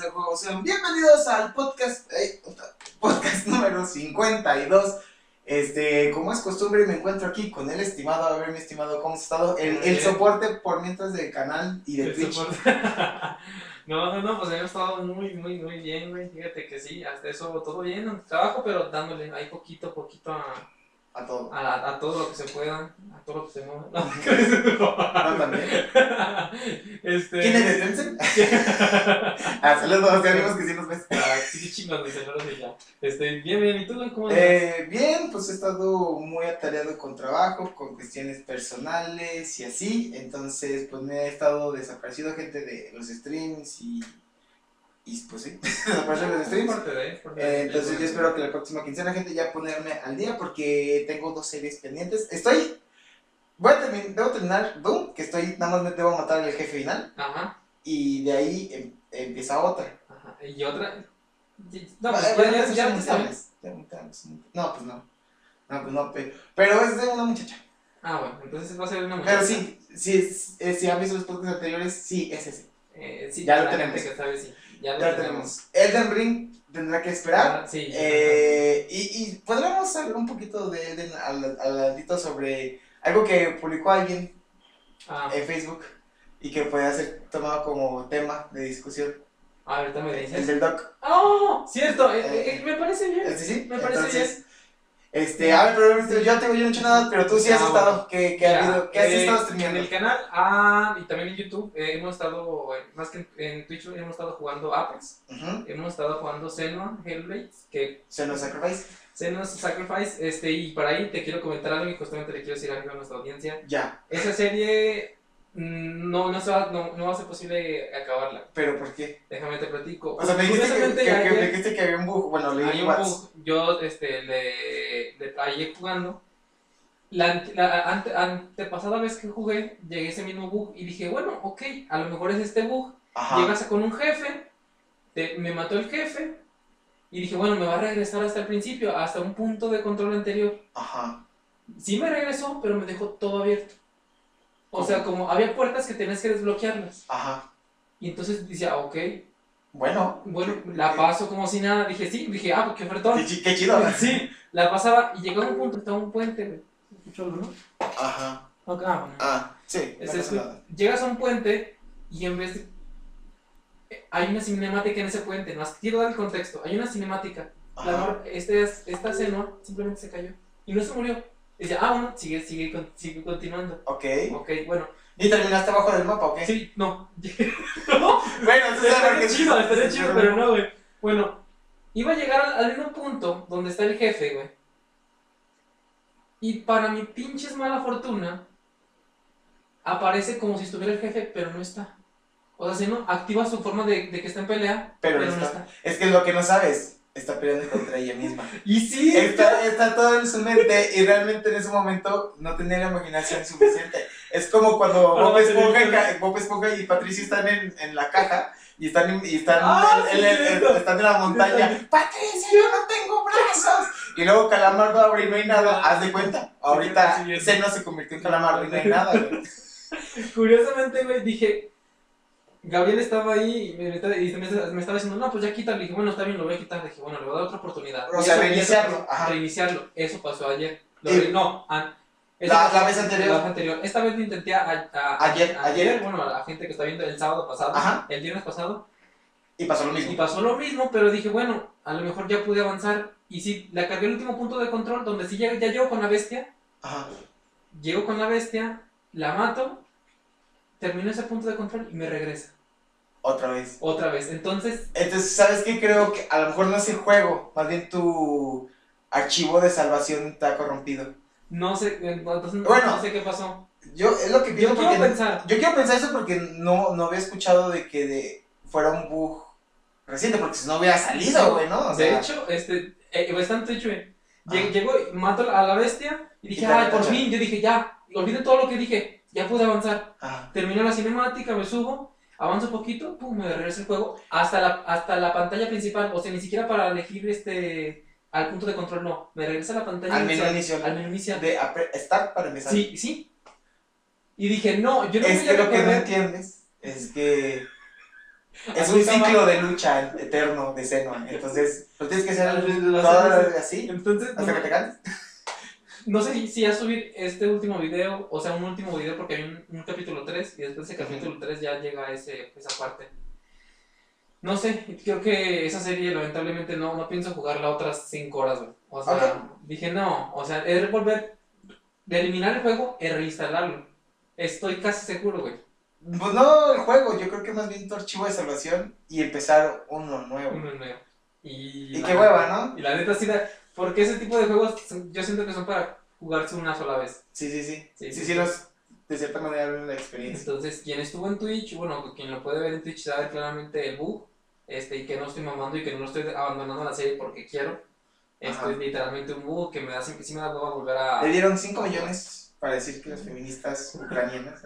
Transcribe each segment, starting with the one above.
de juego. Sean bienvenidos al podcast, eh, podcast número 52. Este, como es costumbre, me encuentro aquí con el estimado, a ver, mi estimado, ¿cómo has estado? El, el soporte por mientras del canal y de El Twitch. no, no, no, pues hemos estado muy, muy, muy bien, güey. Fíjate que sí, hasta eso todo bien trabajo, pero dándole ahí poquito, poquito a, A todo. a, a todo lo que se pueda, a todo lo que se mueva. No, No, también. este. ¿Quién es de Tencent? ah, saludos, ya vimos que sí nos ves. Ah, sí, chingos, dice, pero sí, ya. Este, bien, bien, ¿y tú, cómo andas? Eh, bien, pues he estado muy atareado con trabajo, con cuestiones personales y así. Entonces, pues me he estado desaparecido gente de los streams y. Y pues sí, desapareció de los streams. Eh, entonces yo espero que la próxima quincena, gente, ya ponerme al día porque tengo dos series pendientes. Estoy... Voy a terminar, debo terminar Doom, que estoy, nada más me debo matar al jefe final. Ajá, Y de ahí em- empieza otra. ajá. Y otra. No, Ah, pues, bueno, ya, No, pues no. No, pues no, pe- pero es de una muchacha. Ah, bueno, entonces va a ser una muchacha. Pero sí, sí, es- si han visto los podcasts anteriores, sí, es ese. Eh, sí, Ya lo tenemos. que sabe, sí. Ya lo Ya lo tenemos. Elden Ring tendrá que esperar. Ah, sí. Eh, y, y podríamos hablar un poquito de Elden al, al sobre algo que publicó alguien Ah, en Facebook y que puede ser tomado como tema de discusión. ahorita me El dices. del doc. ¡Oh! Cierto, eh, Eh, me parece bien. Este sí, Me parece entonces. Este, a ver, pero yo, tengo, yo no he hecho nada, pero tú sí has Ah, estado. bueno. ¿Qué, qué ha habido? ¿Qué has eh, estado En streameando? el canal ah, y también en YouTube eh, hemos estado, eh, más que en, en Twitch, hemos estado jugando Apex, hemos estado jugando Xenon, Hellblade, que Senua Sacrifice. Xenon Sacrifice, este, y para ahí te quiero comentar algo y justamente le quiero decir algo a nuestra audiencia. Ya. Esa serie no, no, se va, no, no va a ser posible acabarla, ¿Pero por qué? déjame te platico. O sea, me dijiste que, que, Curiosamente, que- ayer- me dijiste que había un bug. Bueno, leí un bug. Yo este, le, le ayer jugando. La, la ante- antepasada vez que jugué, llegué a ese mismo bug y dije, bueno, ok, a lo mejor es este bug. Ajá. Llegas con un jefe, te- me mató el jefe y dije, bueno, me va a regresar hasta el principio, hasta un punto de control anterior. Ajá. Sí me regresó, pero me dejó todo abierto. O sea, como había puertas que tenías que desbloquearlas. Ajá. Y entonces decía, ok, Bueno. bueno, la paso como si nada. Dije, sí, dije, ah, pues qué ofertón. Qué, chi- qué chido. Sí, la pasaba y llegaba a un punto, estaba un puente, güey. ¿Escuchó algo, no? Ajá. Ah, bueno. Ah, sí. Pasa es- nada. Llegas a un puente y en vez de... eh, Hay una cinemática en ese puente, no quiero dar el contexto. Hay una cinemática. La este es- esta Senua simplemente se cayó y no se murió. Dice, ah, bueno, sigue, sigue, con- sigue continuando. Ok. Ok, bueno. ¿Y terminaste abajo del mapa o qué? Sí, no. Bueno, entonces Estaría que chido, estaría chido, pero no, güey. Bueno, iba a llegar al, al mismo punto donde está el jefe, güey. Y para mi pinches mala fortuna, aparece como si estuviera el jefe, pero no está. O sea, si no, activa su forma de, de que está en pelea, Pero no está. Es que lo que no sabes, está peleando contra ella misma. Y sí, Está, está todo en su mente y realmente en ese momento no tenía la imaginación suficiente. Es como cuando Para Bob Esponja, y Bob Esponja y Patricio están en, en la caja y están, en- y están, Ah, están en la montaña. Patricio, yo no tengo brazos. Y luego Calamardo abre y no hay nada. Haz de cuenta. Ahorita. Zeno se convirtió en Calamardo y no hay nada. curiosamente, güey, dije. Gabriel estaba ahí y me, y me, me estaba diciendo, no, pues ya quítalo. Le dije, bueno, está bien, lo voy a quitar. Le dije, bueno, le voy a dar otra oportunidad. O Y sea, eso- y eso reiniciarlo, ajá. Reiniciarlo. Eso pasó ayer. Lo Y- re- no, an- eso La- la vez anterior. La vez anterior. Esta vez lo intenté a- a- Ayer, ayer. Bueno, a la gente que está viendo el sábado pasado, Ajá. el viernes pasado. Y pasó lo Y mismo. pasó lo mismo, pero dije, bueno, a lo mejor ya pude avanzar. Y sí, la cargué el último punto de control, donde sí ya, ya llego con la bestia. Ajá. Llego con la bestia, la mato, termino ese punto de control y me regresa. Otra vez. Otra vez. Entonces, Entonces, ¿sabes qué? Creo que a lo mejor no es el juego, más bien tu archivo de salvación está corrompido. no sé, entonces Bueno. no sé qué pasó. Yo, es lo que Yo pienso quiero porque- pensar. Yo quiero pensar eso porque no, no había escuchado de que de, fuera un bug reciente, porque si no hubiera salido, güey, ¿no? O de sea, hecho, este, eh, bastante hecho, eh. Lle- Ajá. Llegó y mato a la bestia y dije, ay, por fin. Yo dije, ya, olviden todo lo que dije, ya pude avanzar. ajá. Terminó la cinemática, me subo, avanzo un poquito, pum, me regresa el juego hasta la, hasta la pantalla principal. O sea, ni siquiera para elegir este al punto de control, no. Me regresa a la pantalla Al menú inicial. Al menú inicial. De start para empezar. Sí, sí. Y dije, no, yo no es voy que a lo que no entiendes es que es un ciclo de lucha eterno de seno. Entonces, lo tienes que hacer así Entonces, hasta no, que te canses. No sé si- si ya subir este último video, o sea, un último video porque hay un, un capítulo 3 y después de ese capítulo 3 ya llega ese, esa parte. No sé, creo que esa serie lamentablemente no, no pienso jugarla otras 5 horas, güey. O sea, dije no, o sea, es volver, de eliminar el juego y reinstalarlo. Estoy casi seguro, güey. Pues no el juego, yo creo que más bien tu archivo de salvación y empezar uno nuevo. Uno nuevo. Y, Y qué hueva, ¿no? Y la neta sí, da- porque ese tipo de juegos son- yo siento que son para jugarse una sola vez. Sí, sí, sí. Sí, Sí, sí, sí, los, de cierta manera la experiencia. Entonces, quien estuvo en Twitch, bueno, quien lo puede ver en Twitch sabe claramente el bug, este, y que no estoy mamando y que no estoy abandonando la serie porque quiero. Esto Ajá. es literalmente un bug que me da, sí sí me da hueva volver a... Le dieron 5 millones para decir que las feministas ucranianas.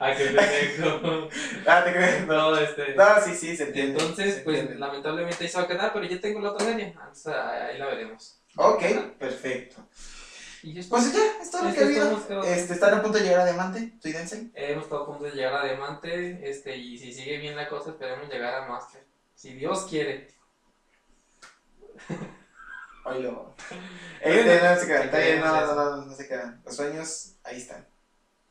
a que pendejo. Ah, te crees. No, este... No, sí, sí, se entiende. Entonces, se pues entiende. lamentablemente ahí se va a quedar, pero ya tengo la otra serie. Entonces, ahí la veremos. Ok, perfecto. Y ya. Pues ya, es todo lo que ha habido. Este, están a punto de llegar a Diamante, tu Dense. Hemos estado a punto de llegar a Diamante, este, y si sigue bien la cosa, esperemos llegar a Master. Si Dios quiere. Oilo. Este, no se quedan, está bien, no, no, no, no se quedan. Los sueños, ahí están.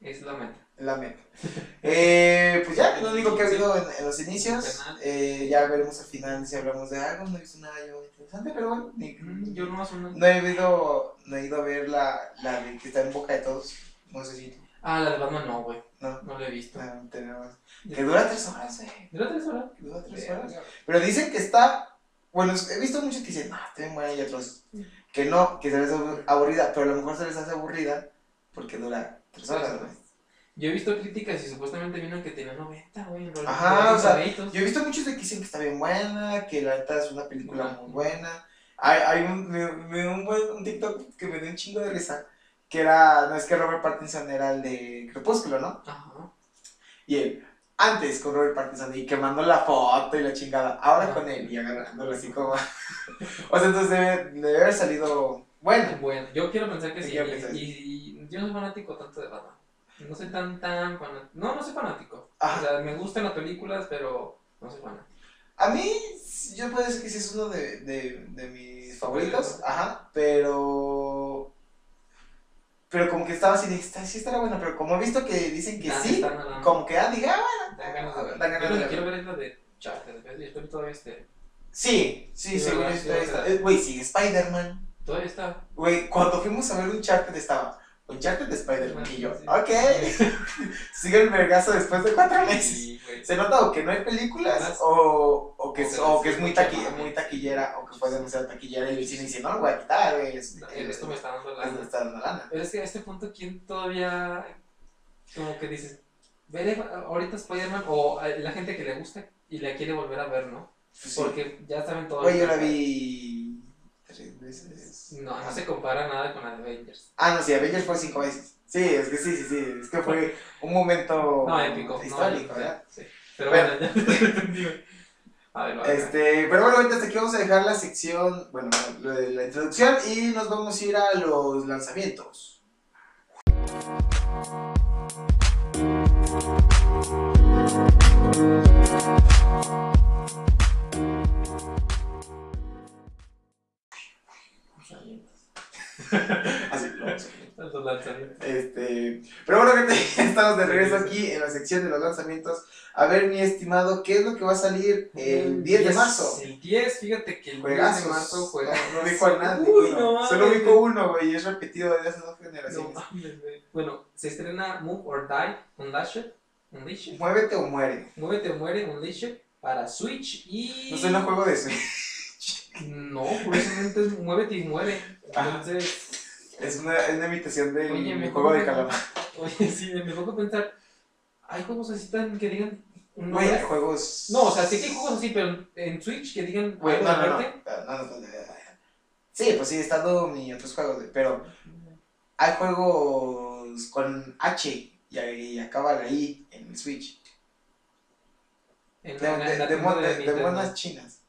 Es la meta. La meta. Eh, pues ya, lo único que ha habido en, en los inicios. Eh, ya veremos al final si hablamos de algo. No he visto nada yo interesante, pero bueno. ni- Mm, Yo no una. no, he ido, no he ido a ver la, la de que está en boca de todos. No sé si. Ah, la de Batman no, güey. No. No la he visto. No, tenemos. Que dura tres horas, eh. ¿Dura tres horas? Que dura tres horas. Pero dicen que está. Bueno, he visto muchos que dicen, ah, está bien buena y otros que no, que se les hace aburrida, pero a lo mejor se les hace aburrida porque dura tres horas, güey. Yo he visto críticas y supuestamente vino que tenía 90, güey. Ajá, o sea. Yo he visto muchos de que dicen que está bien buena, que la neta es una película muy buena. Hay, hay un, me, me dio un, buen, un TikTok que me dio un chingo de risa, que era, no es que Robert Pattinson era el de Crepúsculo, ¿no? Ajá. Y él, antes con Robert Pattinson y quemando la foto y la chingada, ahora con él y agarrándolo así como... o sea, entonces debe, debe haber salido bueno. Bueno, yo quiero pensar que sí. y yo no soy fanático tanto de Batman. No soy tan, tan fanático. No, no soy fanático. Ajá. O sea, me gustan las películas, pero no soy fanático. A mí, yo puedo decir que sí es uno de, de, de mis favoritos, ajá, pero... Pero como que estaba así, de, "Está- sí estará bueno, pero como he visto que dicen que Ya, sí, están hablando. como que, ah, diga, ah, bueno, Dan ganas de ver. dan ganas Yo de que quiero ver. ver es la de Charter. Espero todavía esté. Sí, sí, Sí, seguro está, Sí, está- o sea- eh, Güey, sí, Spider-Man. Todavía está. Güey, cuando fuimos a ver Uncharted estaba Uncharted de Spider-Man y yo, Sí. ok, sigue el vergazo después de cuatro meses. Se nota o que no hay películas o, o, que, o es, o que es muy, taqui- muy taquillera o que fue demasiado taquillera y el cine dice, no lo voy a quitar, güey. es- Esto me está dando es- la. me está dando lana. Pero es que a este punto, ¿quién todavía. Como que dices. Veré ahorita Spider-Man o a la gente que le gusta y la quiere volver a ver, ¿no? Pues. Porque ya saben todo. Güey, yo la vi tres veces. No, no se compara nada con la de Avengers. Ah, no, sí, Avengers fue cinco veces. Sí, es que sí, sí, sí. Es que fue un momento No, épico. histórico, no, ¿verdad? Sí. Pero Bueno. bueno, ya te entendí. A ver. Este, pero bueno, ahorita hasta aquí vamos a dejar la sección, bueno, lo de la introducción y nos vamos a ir a los lanzamientos. Así lo vamos. Los lanzamientos. Este, pero bueno, gente, estamos de regreso aquí en la sección de los lanzamientos. A ver, mi estimado, ¿qué es lo que va a salir el 10 de marzo? El 10, fíjate que el 10 Juegazos. de marzo juega. No, no nadie. Uy, no. no mames. Solo ubico uno, güey, y es repetido desde hace dos No generaciones. mames, güey. Bueno, se estrena Move or Die Unleashed. Unleashed. Muévete o muere. Muévete o muere Unleashed para Switch y. No suena juego de eso. No, curiosamente es Muévete y muere. Ajá. Entonces. Es una, es una imitación del Oye, me juego de calamar. Oye, sí, me pongo a pensar. ¿Hay juegos así tan que digan Güey, nombre? hay juegos. No, o sea, sí que hay juegos así, pero en Switch que digan Güey, algo no, no, no, no, no, no, no, no. Sí, pues sí, está Doom y otros juegos, pero hay juegos con H y, acaba la I en el Switch. En De, de, de, monas chinas.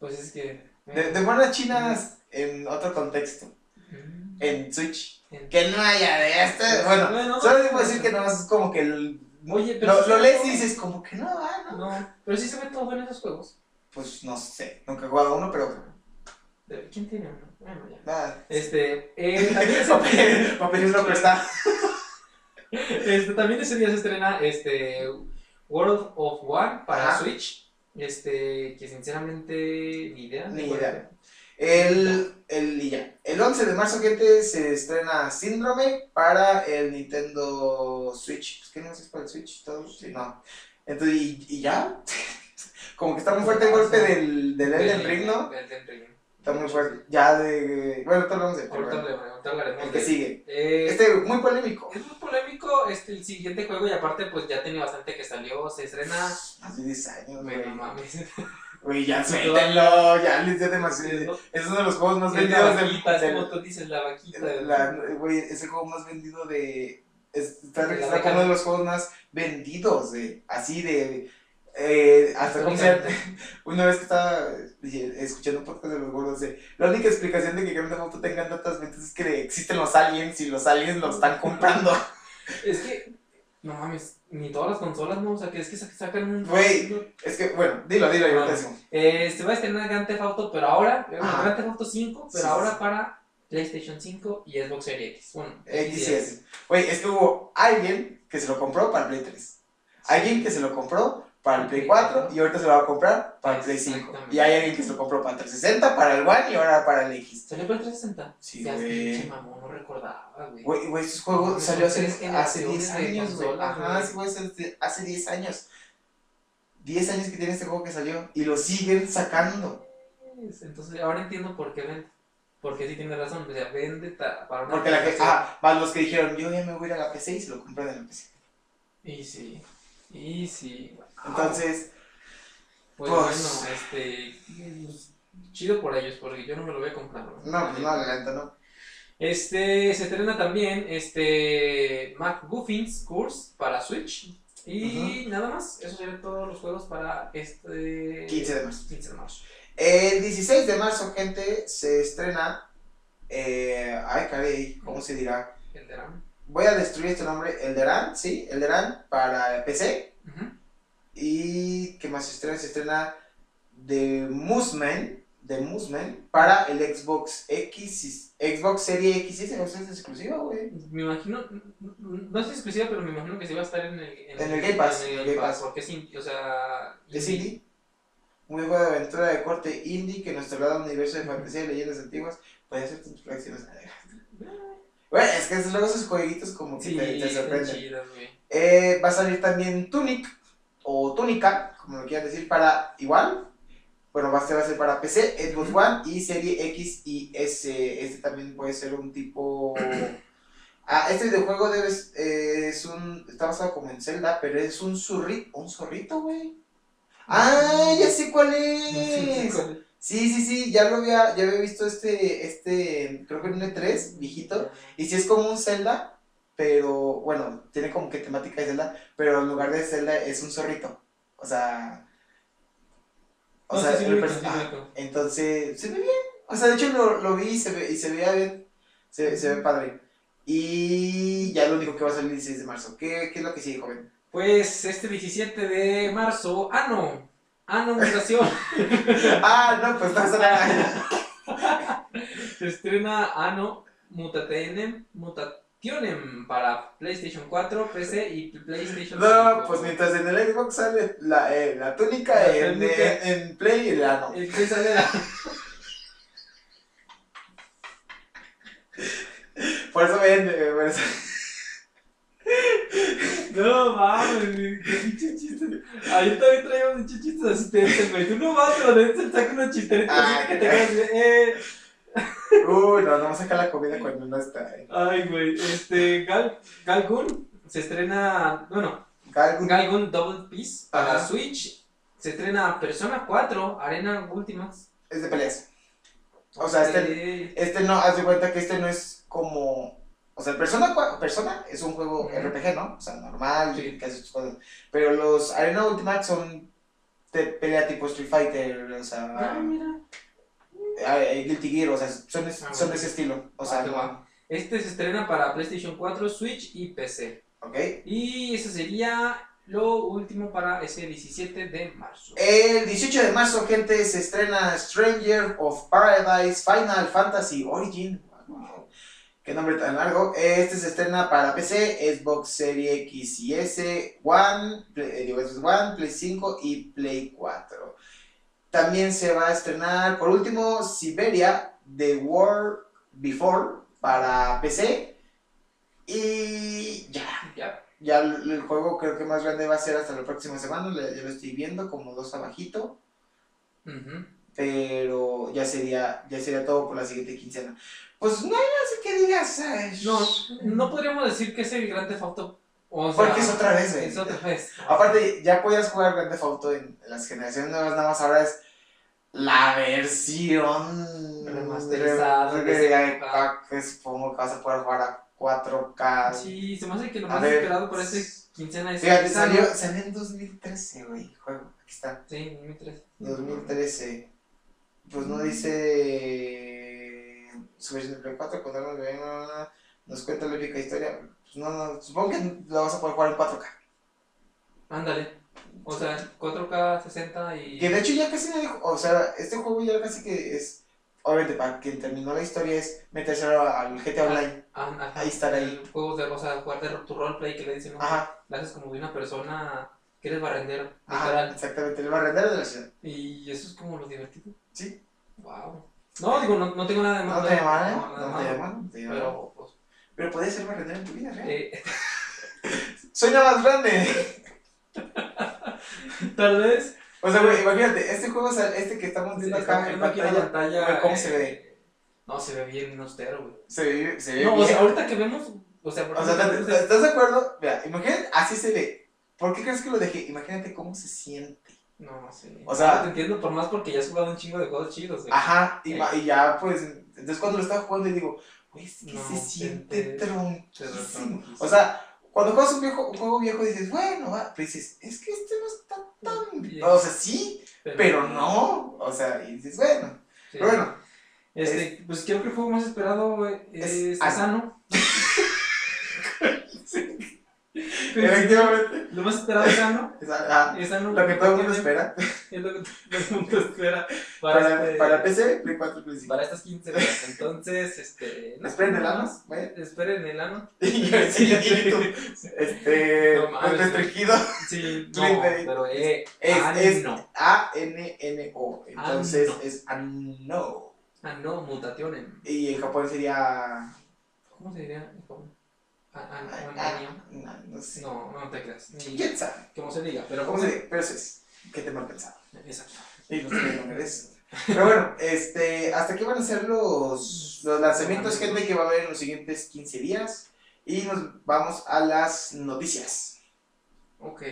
Pues es que. De, de monas chinas en otro contexto. Mm. En Switch. Que no haya de este. Bueno, Bueno, solo no, debo decir que no es como que el Oye, pero Lo, sí lo lees y dices, como que no, ah, no. No, pero sí se ve todo en esos juegos. Pues no sé, nunca he jugado uno, pero. ¿Quién tiene uno? Bueno, ya. Nada. Este, eh, también, Papel, papel es lo que está. este, también ese día se estrena este, World of War para Ajá. Switch. Este, que sinceramente ni idea. Ni idea. El, el, y ya. el 11 de marzo, gente, se estrena Síndrome para el Nintendo Switch. Pues que no es para el Switch, todo. Sí, no. Entonces, y, y ya. Como que está muy fuerte el golpe del, del Elden Ring, ¿no? del Elden Ring. Está muy fuerte. Ya de. Bueno, ahorita hablamos de. Ahorita hablaremos, El que sigue. Eh, Este, muy polémico. Es muy polémico este, el siguiente juego y aparte pues ya tiene bastante que salió, se estrena... Hace 10 años, güey. Bueno, mames. Güey, ya Sí, suéltenlo. Ya les dio demasiado. Es Es uno de los juegos más la vendidos del. vaquita, es del- como tú dices, la vaquita. La, güey, es el juego más vendido de. es- está la registrado como uno de los juegos más vendidos, de, así de. eh, hasta como una vez que estaba escuchando un podcast de los gordos, de, la única explicación de que Grand Theft Auto tenga tantas ventas es que existen los aliens y los aliens los están comprando. Es que, no mames, ni todas las consolas, ¿no? O sea, que es que sa- sacan un... Güey. Es que, bueno, dilo, dilo, yo Ah. te decimos. Eh, se va a estrenar Grand Theft Auto, pero ahora, Ajá. Grand Theft Auto 5, pero Sí, ahora sí. para PlayStation 5 y Xbox Series X. Bueno, X y S. Güey, es que hubo alguien que se lo compró para Play 3. Alguien que se lo compró para el Play 4 y ahorita se lo va a comprar para el Play 5. Exactamente. Y hay alguien que se lo compró para el 360, para el One y ahora para el X. ¿Salió para el 360? Sí, güey. pinche mamón, no recordaba, güey. Güey, güey, estos juegos Son salió hace, hace generaciones 10 de años, güey. Ajá, sí, güey, hace, hace 10 años. 10 años que tiene este juego que salió y lo siguen sacando. Entonces, ahora entiendo por qué vende. Porque sí tiene razón, o sea, vende para una Porque la que, ah, más los que dijeron, yo ya me voy a ir a la PC y se lo compran en la PC. Y sí, y sí. Entonces, Pues, pues- bueno, este. pues, chido por ellos, porque yo no me lo voy a comprar. no, pues no, la no. Este, se estrena también este McGuffins Course para Switch. Y nada más, esos serían todos los juegos para este 15 de marzo. 15 de marzo. El 16 de marzo, gente, se estrena. Eh, ay, caray, ¿cómo se dirá? El de RAM. Voy a destruir este nombre, Elderan, sí, Elderan para PC. Ujú. Y ¿qué más se estrena? Se estrena The Musman, The para el Xbox X, Xbox Series X. ¿Es exclusiva, güey? Me imagino, no es exclusiva, pero me imagino que sí va a estar en el, En el Game Pass, en el Game Pass, Pass. porque es, indie, o sea, Es indie. indie. Muy buena aventura de corte indie que nos traslada a un universo de fantasía y leyendas antiguas. Puede hacer tus reflexiones. Bueno, es que luego esos jueguitos como que Sí, te, te sorprenden. Eh, va a salir también Tunic o Túnica, como lo quieran decir, para igual. Bueno, va a ser, va a ser para PC, Xbox. One y Serie X y S. Este también puede ser un tipo. Ah, este videojuego debe, eh, es un. Está basado como en Zelda, pero es un zurrito. ¿Un zorrito, güey? ¡Ah! Ya sé cuál es. Sí, sí, sí, ya lo había, ya había visto este, este, creo que en un E3, viejito. Y sí es como un Zelda, pero bueno, tiene como que temática de Zelda, pero en lugar de Zelda es un zorrito. O sea. O No, sea, sí, sí, sí, ubico. entonces, se ve bien. O sea, de hecho lo, lo vi y se, ve, y se veía bien. Se, se ve padre. Y ya lo único que va a salir el 16 de marzo. ¿Qué, qué es lo que sigue, joven? Pues este 17 de marzo, ah no, ah no, mutación, ah, no, pues no pasa nada. se estrena Ano Mutatenem, Mutationem para PlayStation 4, PC y PlayStation 5. No, pues mientras en el Xbox sale la, eh, la túnica, La en, túnica. en, Play el ano. El que sale la- Por eso vende, güey, por eso. No mames, qué pinche chiste. Ayer también traíamos muchos chistes asistentes, güey. Tú no vas, pero se saca unos Ah, así que te quedas, eh. Uy, no, no vamos a sacar la comida cuando no está. Ay, güey, este, Gal, Galgun se estrena, bueno, Galgun. Galgun Double Piece para Ajá. Switch. Se estrena Persona 4, Arena Ultimax. Es de peleas. O sea, este, este no, haz de cuenta que este no es como. O sea, Persona, Persona es un juego. RPG, ¿no? O sea, normal, Sí. sus cosas. Pero los Arena Ultimate son de pelea tipo Street Fighter, o ah, sea, mira. Eh, Guilty Gear, o sea, son, es- Ah, son de ese estilo. O Ah, sea, no-. Este se estrena para PlayStation 4, Switch y PC. ¿Ok? Y eso sería lo último para ese 17 de marzo. El 18 de marzo, gente, se estrena Stranger of Paradise Final Fantasy Origin. Wow, Qué nombre tan largo. Este se estrena para PC, Xbox Series X y S, One, Play, eh, digo, One, Play 5 y Play 4. También se va a estrenar, por último, Siberia The War Before para PC. Y ya, Ya. ya el, el juego creo que más grande va a ser hasta la próxima semana, ya lo estoy viendo como dos abajito, pero ya sería, ya sería todo por la siguiente quincena. Pues no hay así que digas, ay, No, no podríamos decir que es el Grand Theft Auto. O sea, porque es otra vez, güey. Es otra vez. Aparte, ya podías jugar Grand Theft Auto en, las generaciones nuevas, nada más ahora es la versión Remasterizada, re- re- época. que supongo que vas a poder jugar a 4K. Sí, se me hace que lo más ver. esperado para ese quincena es Fíjate, salió, salió en 2013, güey, juego. Aquí está. Sí, 2003. 2013. Pues no dice su versión de Play 4, contarnos bien, no, no, nos cuenta la épica historia. No, no, supongo que lo vas a poder jugar en 4K. Ándale. O sea, 4K 60 y. Que de hecho ya casi nadie, o sea, este juego ya casi que es, obviamente para quien terminó la historia es meterse al GTA Online. Ah, ajá. ahí estar ahí. Juegos de, o sea, jugar de tu roleplay que le dicen, ¿no? Ajá, Lo haces como de una persona que eres barrendero, ajá, literal. exactamente, el barrendero de la ciudad. Y eso es como lo divertido. Sí. Wow. No, digo, no, no tengo nada de No malo. te llaman, ¿eh? no, te llaman, no te llaman. Pero, pues, Pero podías ser barrendero en tu vida, ¿eh? eh, Sueña más grande. tal vez. O sea, güey, imagínate, este juego, o sea, este que estamos viendo acá en pantalla, pantalla. ¿cómo se eh, ve? No, se ve bien austero, güey. Se ve, se ve No, o bien. sea, ahorita que vemos, o sea, por O sea, ¿estás de acuerdo? Mira, imagínate, así se ve. ¿Por qué crees que lo dejé? Imagínate cómo se siente. No, no sé. O sea- Ahora te entiendo por más porque ya has jugado un chingo de juegos chidos, güey. Ajá, y, Eh. y ya, pues, entonces cuando lo estaba jugando, y digo, güey, es que No, se te- siente te- tronquísimo. O sea, cuando juegas un, viejo, un juego viejo dices, bueno, va, pero dices, es que este no está tan Bien. O sea, sí, pero no. O sea, y dices, bueno. Sí. Pero bueno, Este, pues creo que el juego más esperado, güey, Es es, Asano. Asano. Efectivamente. Lo más esperado es Asano. es- ah, Es Asano. lo que todo el mundo espera. Es lo que todo el mundo espera para, Para, este- para PC, Play 4, Play 5. para estas 15 horas. Entonces, este. no, Esperen el ano, vaya. Esperen el ano. Y yo sí, este, No mames, restringido. Sí, no, pero eh, Es, es ano. A-N-N-O. Entonces Ano. es ano. Ano mutationen. Y en Japón sería. ¿Cómo se diría en Japón? A- a- ah, a- no, no sé. No, no te creas. Ni ¿Quién sabe? como se diga, pero ¿Cómo se dice? Pero eso es. ¿Qué te mal pensado? Exacto. Y no sé qué nombre es. Pero bueno, este, hasta aquí van a ser los, los lanzamientos, gente, que va a haber en los siguientes 15 días. Y nos vamos a las noticias. Ok.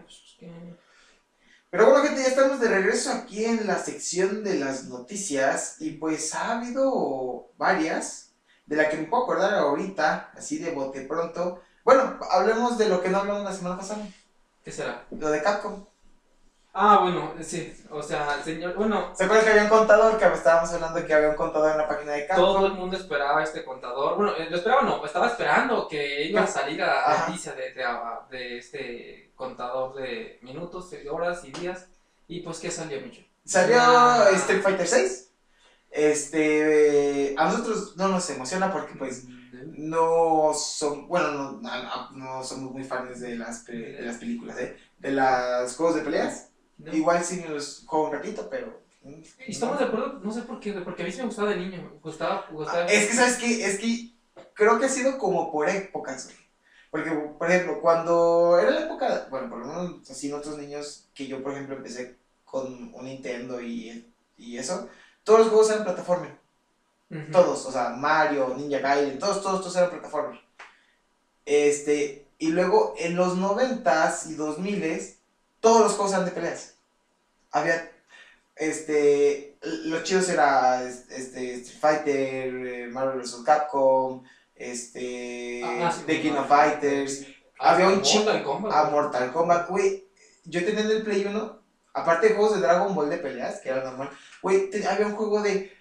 A. Pero bueno, gente, ya estamos de regreso aquí en la sección de las noticias. Y pues ha habido varias, de la que me puedo acordar ahorita, así de bote pronto. Bueno, hablemos de lo que no hablamos la semana pasada, ¿Qué será? lo de Capcom. Ah, bueno, sí. O sea, el señor. Bueno, ¿Se acuerdan que había un contador? Que estábamos hablando que había un contador en la página de Capcom. todo el mundo esperaba este contador. Bueno, eh, lo esperaba no, estaba esperando que iba a salir la Ajá. noticia de, de, de este contador de minutos, de horas y días. Y pues, ¿qué salió, Micho? Salió Ah. Street Fighter 6. Este, a nosotros no nos emociona porque pues no son, bueno, no, no- no somos muy fans de las, de las películas, ¿eh? De los juegos de peleas. No. Igual sí los juego un ratito, pero... mm, Y estamos de acuerdo, no sé por qué, porque a mí sí me gustaba de niño, me gustaba, me gustaba. Ah, Es que, ¿sabes qué? Es que creo que ha sido como por épocas. Porque, por ejemplo, cuando era la época, bueno, por lo menos así nosotros niños, que yo, por ejemplo, empecé con un Nintendo y, y eso, todos los juegos eran plataforma. Todos, o sea, Mario, Ninja Gaiden, todos, todos, todos eran plataformas. Este, y luego en los 90s y 2000s, todos los juegos eran de peleas. Había, este, los chidos era, este, Street Fighter, eh, Marvel vs. Capcom, este, Ah, sí, The King ah, of Fighters, Ah, había un Kombat, a güey. Mortal Kombat, güey, yo tenía en el Play 1, Aparte de juegos de Dragon Ball de peleas, que era normal. Güey, había un juego de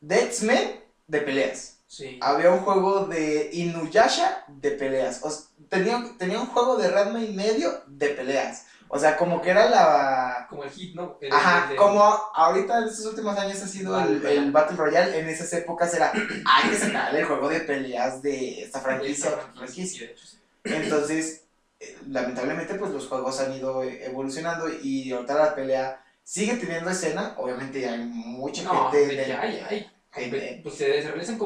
Deathman de peleas. Sí. Había un juego de Inuyasha de peleas. O sea, tenía, tenía un juego de Ranma y medio de peleas. O sea, como que era la... Como el hit, ¿no? El- Ajá, el como ahorita en estos últimos años ha sido el, Battle el Battle Royale, en esas épocas era, hay que sacarle el juego de peleas de esta franquicia. franquicia. Entonces, eh, lamentablemente, pues los juegos han ido eh, evolucionando y ahorita la pelea sigue teniendo escena. Obviamente hay mucha No, gente. de hay, hay. gente- Pues se se realizan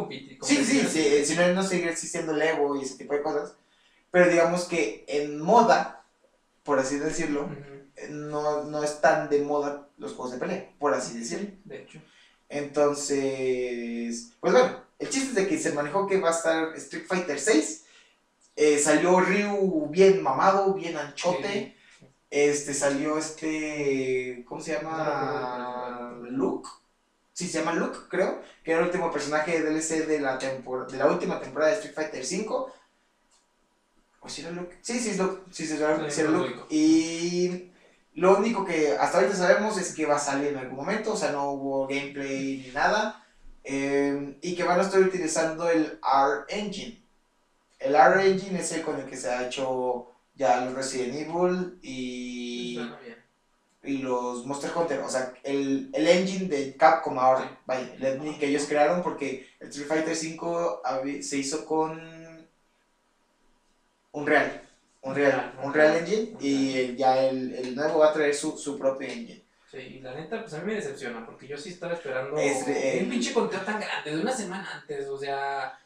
Sí, sí, sí, eh, si no, no sigue existiendo el Evo y ese tipo de cosas. Pero digamos que en moda, por así decirlo, eh, no, no están de moda los juegos de pelea, por así decirlo. de hecho. Entonces, pues bueno, el chiste es de que se manejó que va a estar Street Fighter 6. salió Ryu bien mamado, bien anchote. Este salió este. ¿Cómo se llama? Luke. Sí, se llama Luke, creo. Que era el último personaje de DLC de la, de la última temporada de Street Fighter 5. ¿O si era Luke? Sí, sí, es Luke. Sí, sí, era, Sí, sí era lo Luke. Y lo único que hasta ahorita sabemos es que va a salir en algún momento. O sea, no hubo gameplay ni nada. Eh, y que van a estar utilizando el R Engine. El R Engine es el con el que se ha hecho ya los Resident Evil y, y los Monster Hunter. O sea, el, el engine de Capcom ahora, vaya, el engine que ellos crearon porque el Street Fighter V se hizo con Unreal. Unreal, Unreal, Unreal Unreal. Engine y el- ya el, el nuevo va a traer su, su propio engine. Sí, y la neta, pues a mí me decepciona, porque yo sí estaba esperando Es de- un pinche conteo tan grande, de una semana antes, o sea,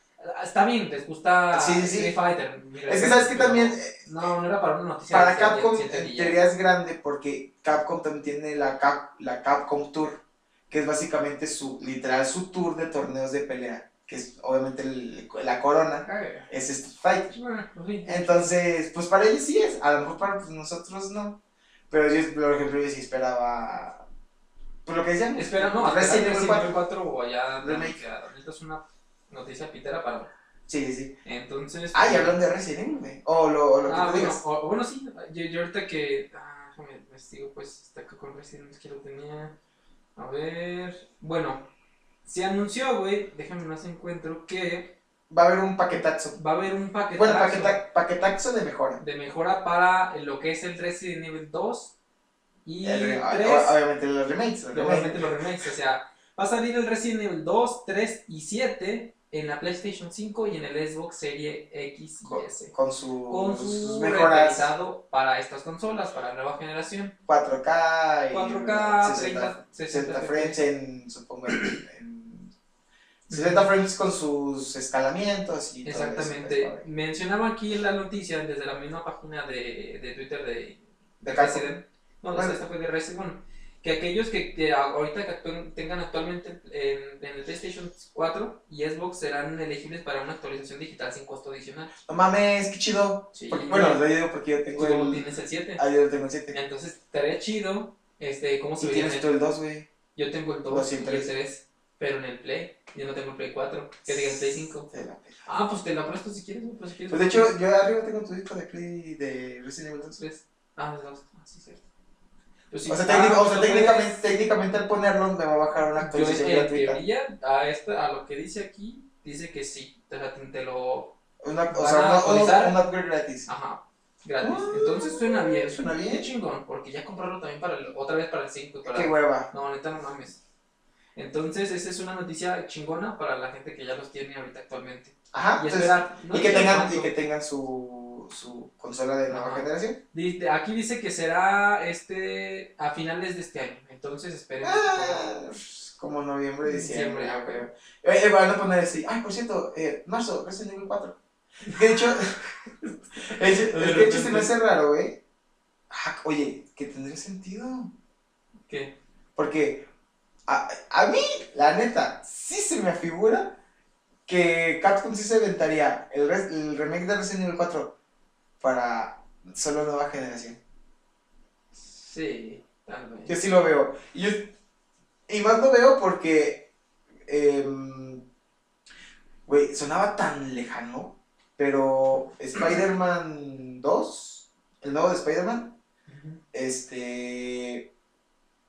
está bien, les gusta Sí. Street Fighter. mira, Es que sabes que también eh, No, no era para una noticia. para Capcom en teoría es grande porque Capcom también tiene la, Cap, la Capcom Tour, que es básicamente su, literal su tour de torneos de pelea, que es obviamente el- la corona, Eh, es Street Fighter. bueno, pues sí. Entonces, pues para ellos sí es, a lo mejor para pues, nosotros no. Pero yo, por ejemplo, yo sí esperaba. Pues lo que decían. Espera, no, Resident Resident Evil Evil 4. 4 o allá. Remake. que Ahorita es una noticia pitera para. Sí, sí, sí. Entonces. Ah, y pues, hablando de Resident Evil. O lo, o lo que Ah, tú bueno, digas. o- bueno, sí, yo, yo ahorita que. Ah, déjame investigo, pues, está acá con Resident Evil que lo tenía. A ver. Bueno, se anunció, güey, déjame más encuentro, que Va a haber un paquetazo. va a haber un paquetazo Bueno, paqueta, paquetazo de mejora. de mejora para lo que es el Resident Evil 2 y El re- 3. o- obviamente los remakes. los y remakes. obviamente los remakes, o sea, va a salir el Resident Evil 2, 3 y 7 en la PlayStation 5 y en el Xbox Serie X y Con, S. con su, Con sus su mejoras renderizado para estas consolas, para nueva generación. 4K y 4K, 60, 30, 60 60 frames en, supongo, en 60 frames con sus escalamientos y todo eso, Exactamente. pues, padre. Mencionaba aquí en la noticia desde la misma página de, de Twitter de, De. Resident. No, Bueno. esta fue de Resident. Bueno, que aquellos que, que ahorita que actúen- tengan actualmente en, en el PlayStation 4 y Xbox serán elegibles para una actualización digital sin costo adicional. No mames, qué chido. Sí. Porque- bueno, lo digo porque yo tengo el. tienes el 7. Ah, yo tengo el 7. Entonces estaría chido. Este, ¿Cómo se vería tienes en tú el- el 2, güey. Yo tengo el 2 Dos y el el tres. 3. Pero en el Play. Yo no tengo el Play 4. Que diga el Play 5. Te la pela. Ah, pues te la presto si quieres. Pues, si quieres Pues de hecho, yo arriba tengo tu disco de Play de Resident Evil 2. ¿Tres? Ah, de dos. Ah, sí, cierto. Pues sí. O sea, Ah, técnico- o sea, pues, técnicamente, técnicamente al ponerlo me va a bajar una Yo actualización en gratuita. teoría, a, esta, a lo que dice aquí, dice que sí. Te, lo. Una, o ¿Van sea, un, upgrade gratis. Ajá. Gratis. Ah, Entonces suena bien. suena bien. Qué chingón. Porque ya comprarlo también para el, otra vez para el 5. y Para, Qué hueva. no, neta, no mames. Entonces, esa es una noticia chingona para la gente que ya los tiene ahorita actualmente. Ajá. Y entonces- esperar. no y que tengan, y que tengan su, su consola de nueva Ajá. generación. Dice- Aquí dice que será este a finales de este año. Entonces esperemos. Ah, como noviembre, diciembre, Diciembre, ah. Eh, eh, van a poner así, ay, por cierto, eh, marzo, Resident Evil 4. Que de hecho, es, es que de hecho se me hace raro, güey. Ah, oye, que tendría sentido. ¿Qué? Porque a, a mí, la neta, sí se me afigura que Capcom sí se aventaría el, remake de Resident Evil 4 para solo nueva generación. Sí, vez. Yo sí lo veo. Y, yo- y más lo veo porque. em, Güey, sonaba tan lejano. Pero Spider-Man 2, el nuevo de Spider-Man, este.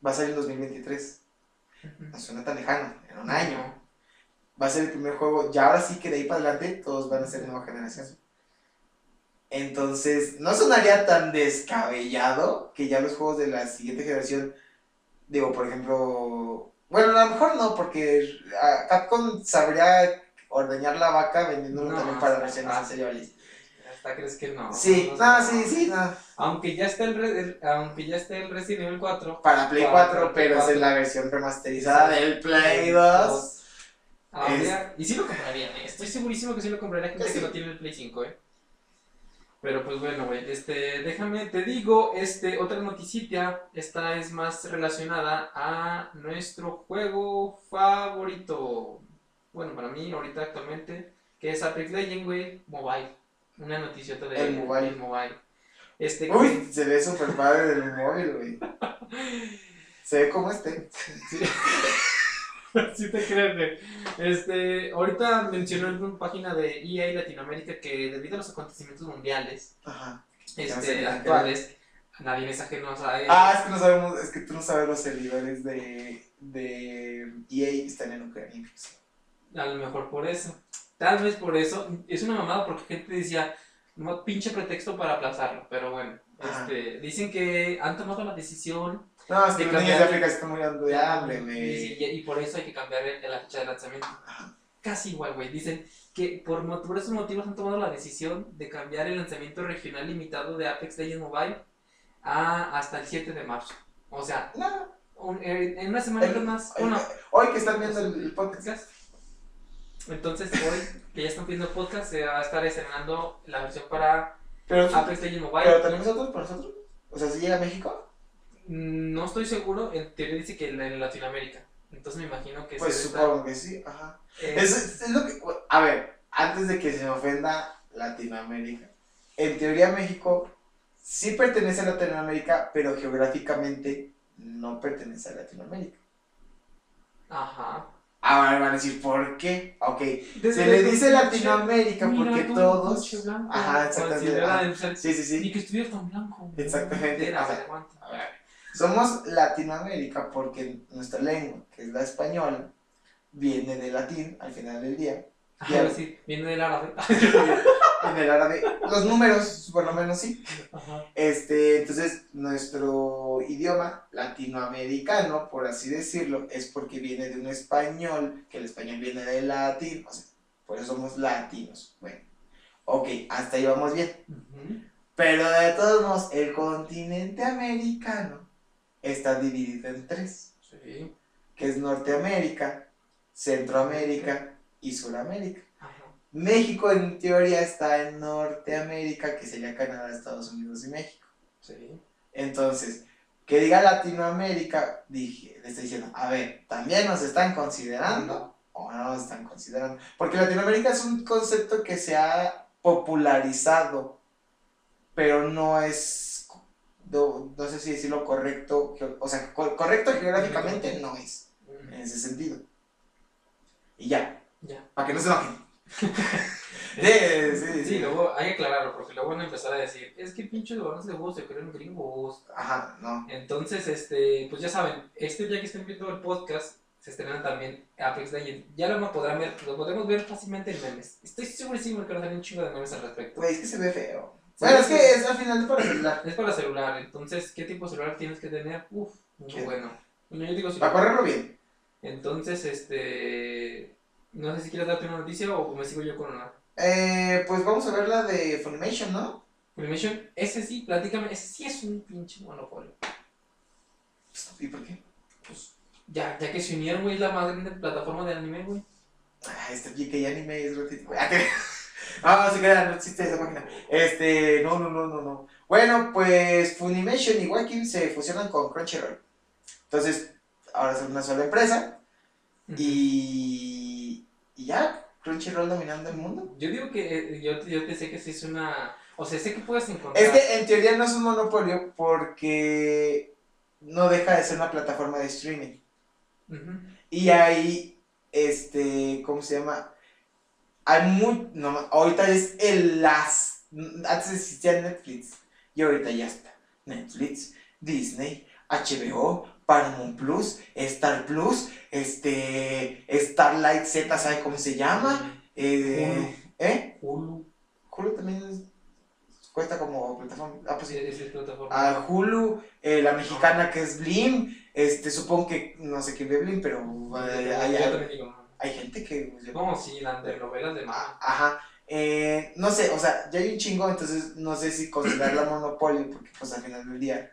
va a salir en 2023. No suena tan lejano, en un año. Va a ser el primer juego, ya ahora sí que de ahí para adelante todos van a ser nueva generación. Entonces, no sonaría tan descabellado que ya los juegos de la siguiente generación, digo, por ejemplo, bueno, a lo mejor no, porque Capcom sabría ordeñar la vaca vendiéndolo No, también para versiones fácil. Hasta crees que no. Sí, no, no, sí, sí, no. Aunque ya está el, el- aunque ya esté el Resident Evil 4. Para Play Para 4, Play pero es 4. en la versión remasterizada del Play 2. Habría- y sí lo comprarían, eh. estoy segurísimo que sí lo compraría gente Sí. que no tiene el Play 5, eh. Pero pues bueno, güey, este, déjame, te digo, este, otra noticita, esta es más relacionada a nuestro juego favorito. Bueno, para mí, ahorita actualmente, que es Apex Legends, güey, mobile. Una noticiota de El mobile. mobile. Este, Uy, se ve súper padre del móvil, güey. Se ve como este. Sí. Sí te creo, güey. Este, ahorita mencionó en una página de EA Latinoamérica que debido a los acontecimientos mundiales Ajá. este, actuales, nadie es ajeno a. Ah, es que no sabemos, es que tú no sabes los servidores de, de EA están en Ucrania. incluso. A lo mejor por eso. Tal vez por eso. Es una mamada porque gente decía, no pinche pretexto para aplazarlo. Pero bueno, este, dicen que han tomado la decisión No, es que De los niños de África se están muriendo de hambre, y, güey. y por eso hay que cambiar la fecha de lanzamiento. Ajá. Casi igual, güey. Dicen que por, por esos motivos han tomado la decisión de cambiar el lanzamiento regional limitado de Apex Legends Mobile a hasta el 7 de marzo. O sea, No, un- en una semana El- más. hoy, Bueno, hoy que están viendo el, el podcast. Entonces, hoy que ya están el podcast, se va a estar estrenando la versión para Pero, Apex Legends Mobile. pero también nosotros, por nosotros. O sea, si llega a México, Mm, No estoy seguro, en teoría dice que en Latinoamérica. Entonces me imagino que pues supongo que sí. Ajá. eh, Es, es lo que. A ver, antes de que se me ofenda Latinoamérica. En teoría, México sí pertenece a Latinoamérica, pero geográficamente no pertenece a Latinoamérica. Ajá. Ahora van a decir, ¿por qué? Ok, Desde se le dice Latinoamérica Mira porque todos. blanco, Ajá, exactamente, ser- Sí, sí, Ni sí. que estuviera tan blanco. Exactamente. A ver, somos Latinoamérica porque nuestra lengua, que es la española, viene de latín al final del día. Sí, viene del árabe. En el árabe, los números, por lo menos sí. Ajá. Este, entonces, nuestro idioma latinoamericano, por así decirlo, es porque viene de un español, que el español viene del latín, o sea, por eso somos latinos. Bueno, ok, hasta ahí vamos bien. Pero de todos modos, el continente americano está dividido en tres, Sí. que es Norteamérica, Centroamérica y Suramérica. México en teoría está en Norteamérica, que sería Canadá, Estados Unidos y México. Sí. Entonces, que diga Latinoamérica, dije, le estoy diciendo, a ver, ¿también nos están considerando o no nos están considerando? Porque Latinoamérica es un concepto que se ha popularizado, pero no es, no, no sé si decirlo correcto, o sea, co- correcto geográficamente no es, en ese sentido. Y ya, Ya. para que no se enojen. sí, sí, sí. Luego hay que aclararlo, porque luego van a empezar a decir, es que pinches balones de juegos se creen gringos. Ajá, no. Entonces, este, pues ya saben, este día que estén viendo el podcast, se estrenan también Apex Legends. Ya lo podrán ver, lo podemos ver fácilmente en memes. Estoy segurísimo que nos salen un chingo de memes al respecto. Güey, es que se ve feo. Bueno, es que es al final para celular. Es para celular, entonces, ¿qué tipo de celular tienes que tener? Uf, muy ¿Qué? bueno. Bueno, yo digo sí. Para correrlo bien. Entonces, este, no sé si quieres darte una noticia o me sigo yo con una. Eh, pues vamos a ver la de Funimation, ¿no? Funimation, ese sí, platícame, ese sí es un pinche monopolio. ¿Y por qué? Pues, ya, ya que se unieron, güey, es la más grande plataforma de anime, güey. Ah, este GK Anime es ratito. güey. Ah, no se queda, no existe esa página. Este, no, no, no, no, no. Bueno, pues Funimation y Wacom se fusionan con Crunchyroll. Entonces, ahora son una sola empresa y, y ya, Crunchyroll dominando el mundo. Yo digo que eh, yo, yo pensé que sí es una. O sea, sé que puedes encontrar. Es que en teoría no es un monopolio porque no deja de ser una plataforma de streaming. Y hay, este, ¿cómo se llama? Hay muy, no, ahorita es el las, antes existía Netflix y ahorita ya está. Netflix, Disney, HBO, Paramount Plus, Star Plus, este, Starlight Z, ¿sabe cómo se llama? Eh, ¿Eh? Hulu. Hulu también es- cuesta como plataforma. Ah, pues Sí, es plataforma. A Hulu, eh, la mexicana que es Blim, este, supongo que no sé quién ve Blim, pero eh, hay, hay, hay gente que... No, sí, las de novelas de más. Ajá. Eh, no sé, o sea, ya hay un chingo, entonces no sé si considerarla monopolio, porque pues al final del día.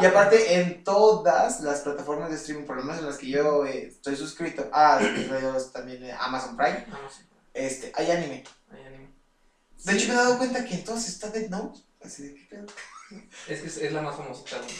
Y Ah, aparte, en todas las plataformas de streaming, por lo menos en las que yo eh, estoy suscrito, ah, también eh, Amazon Prime, ah, no sé. este, hay anime. Hay anime. De hecho, me he dado cuenta que en todas está Dead Note. Así de qué pedo. Es que es, es la más güey.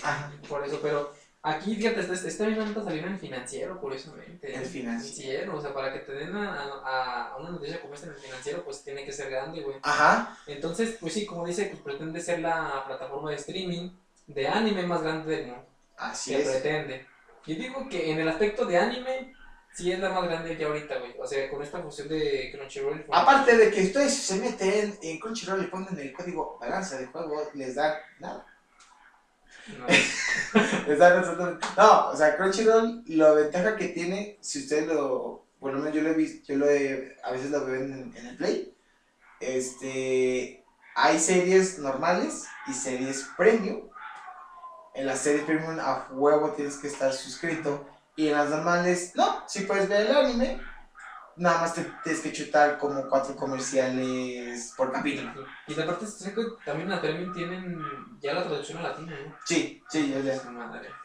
Ajá. Por eso, pero aquí, fíjate, este, este mismo nota salió en el financiero, curiosamente. El financiero. O sea, para que te den a, a, a una noticia como esta en el financiero, pues tiene que ser grande, güey. Ajá. Entonces, pues sí, como dice, pues pretende ser la plataforma de streaming de anime más grande del mundo. Así que es. pretende. Yo digo que en el aspecto de anime, sí es la más grande ya ahorita, güey. O sea, con esta fusión de Crunchyroll. Aparte de que ustedes se meten en Crunchyroll y ponen el código balanza de juego, les dan nada. no, Les dan absolutamente- No, o sea, Crunchyroll, la ventaja que tiene, si ustedes lo. Por lo menos yo lo he visto, yo lo he, a veces lo veo en, en el Play. Este. Hay series normales y series premium. En las series premium a huevo tienes que estar suscrito. Y en las normales, no, si puedes ver el anime, nada más te tienes que chutar como cuatro comerciales por capítulo. Y de parte, sé que también las premium tienen ya la traducción a latino, ¿no? Sí, sí, ya, ya.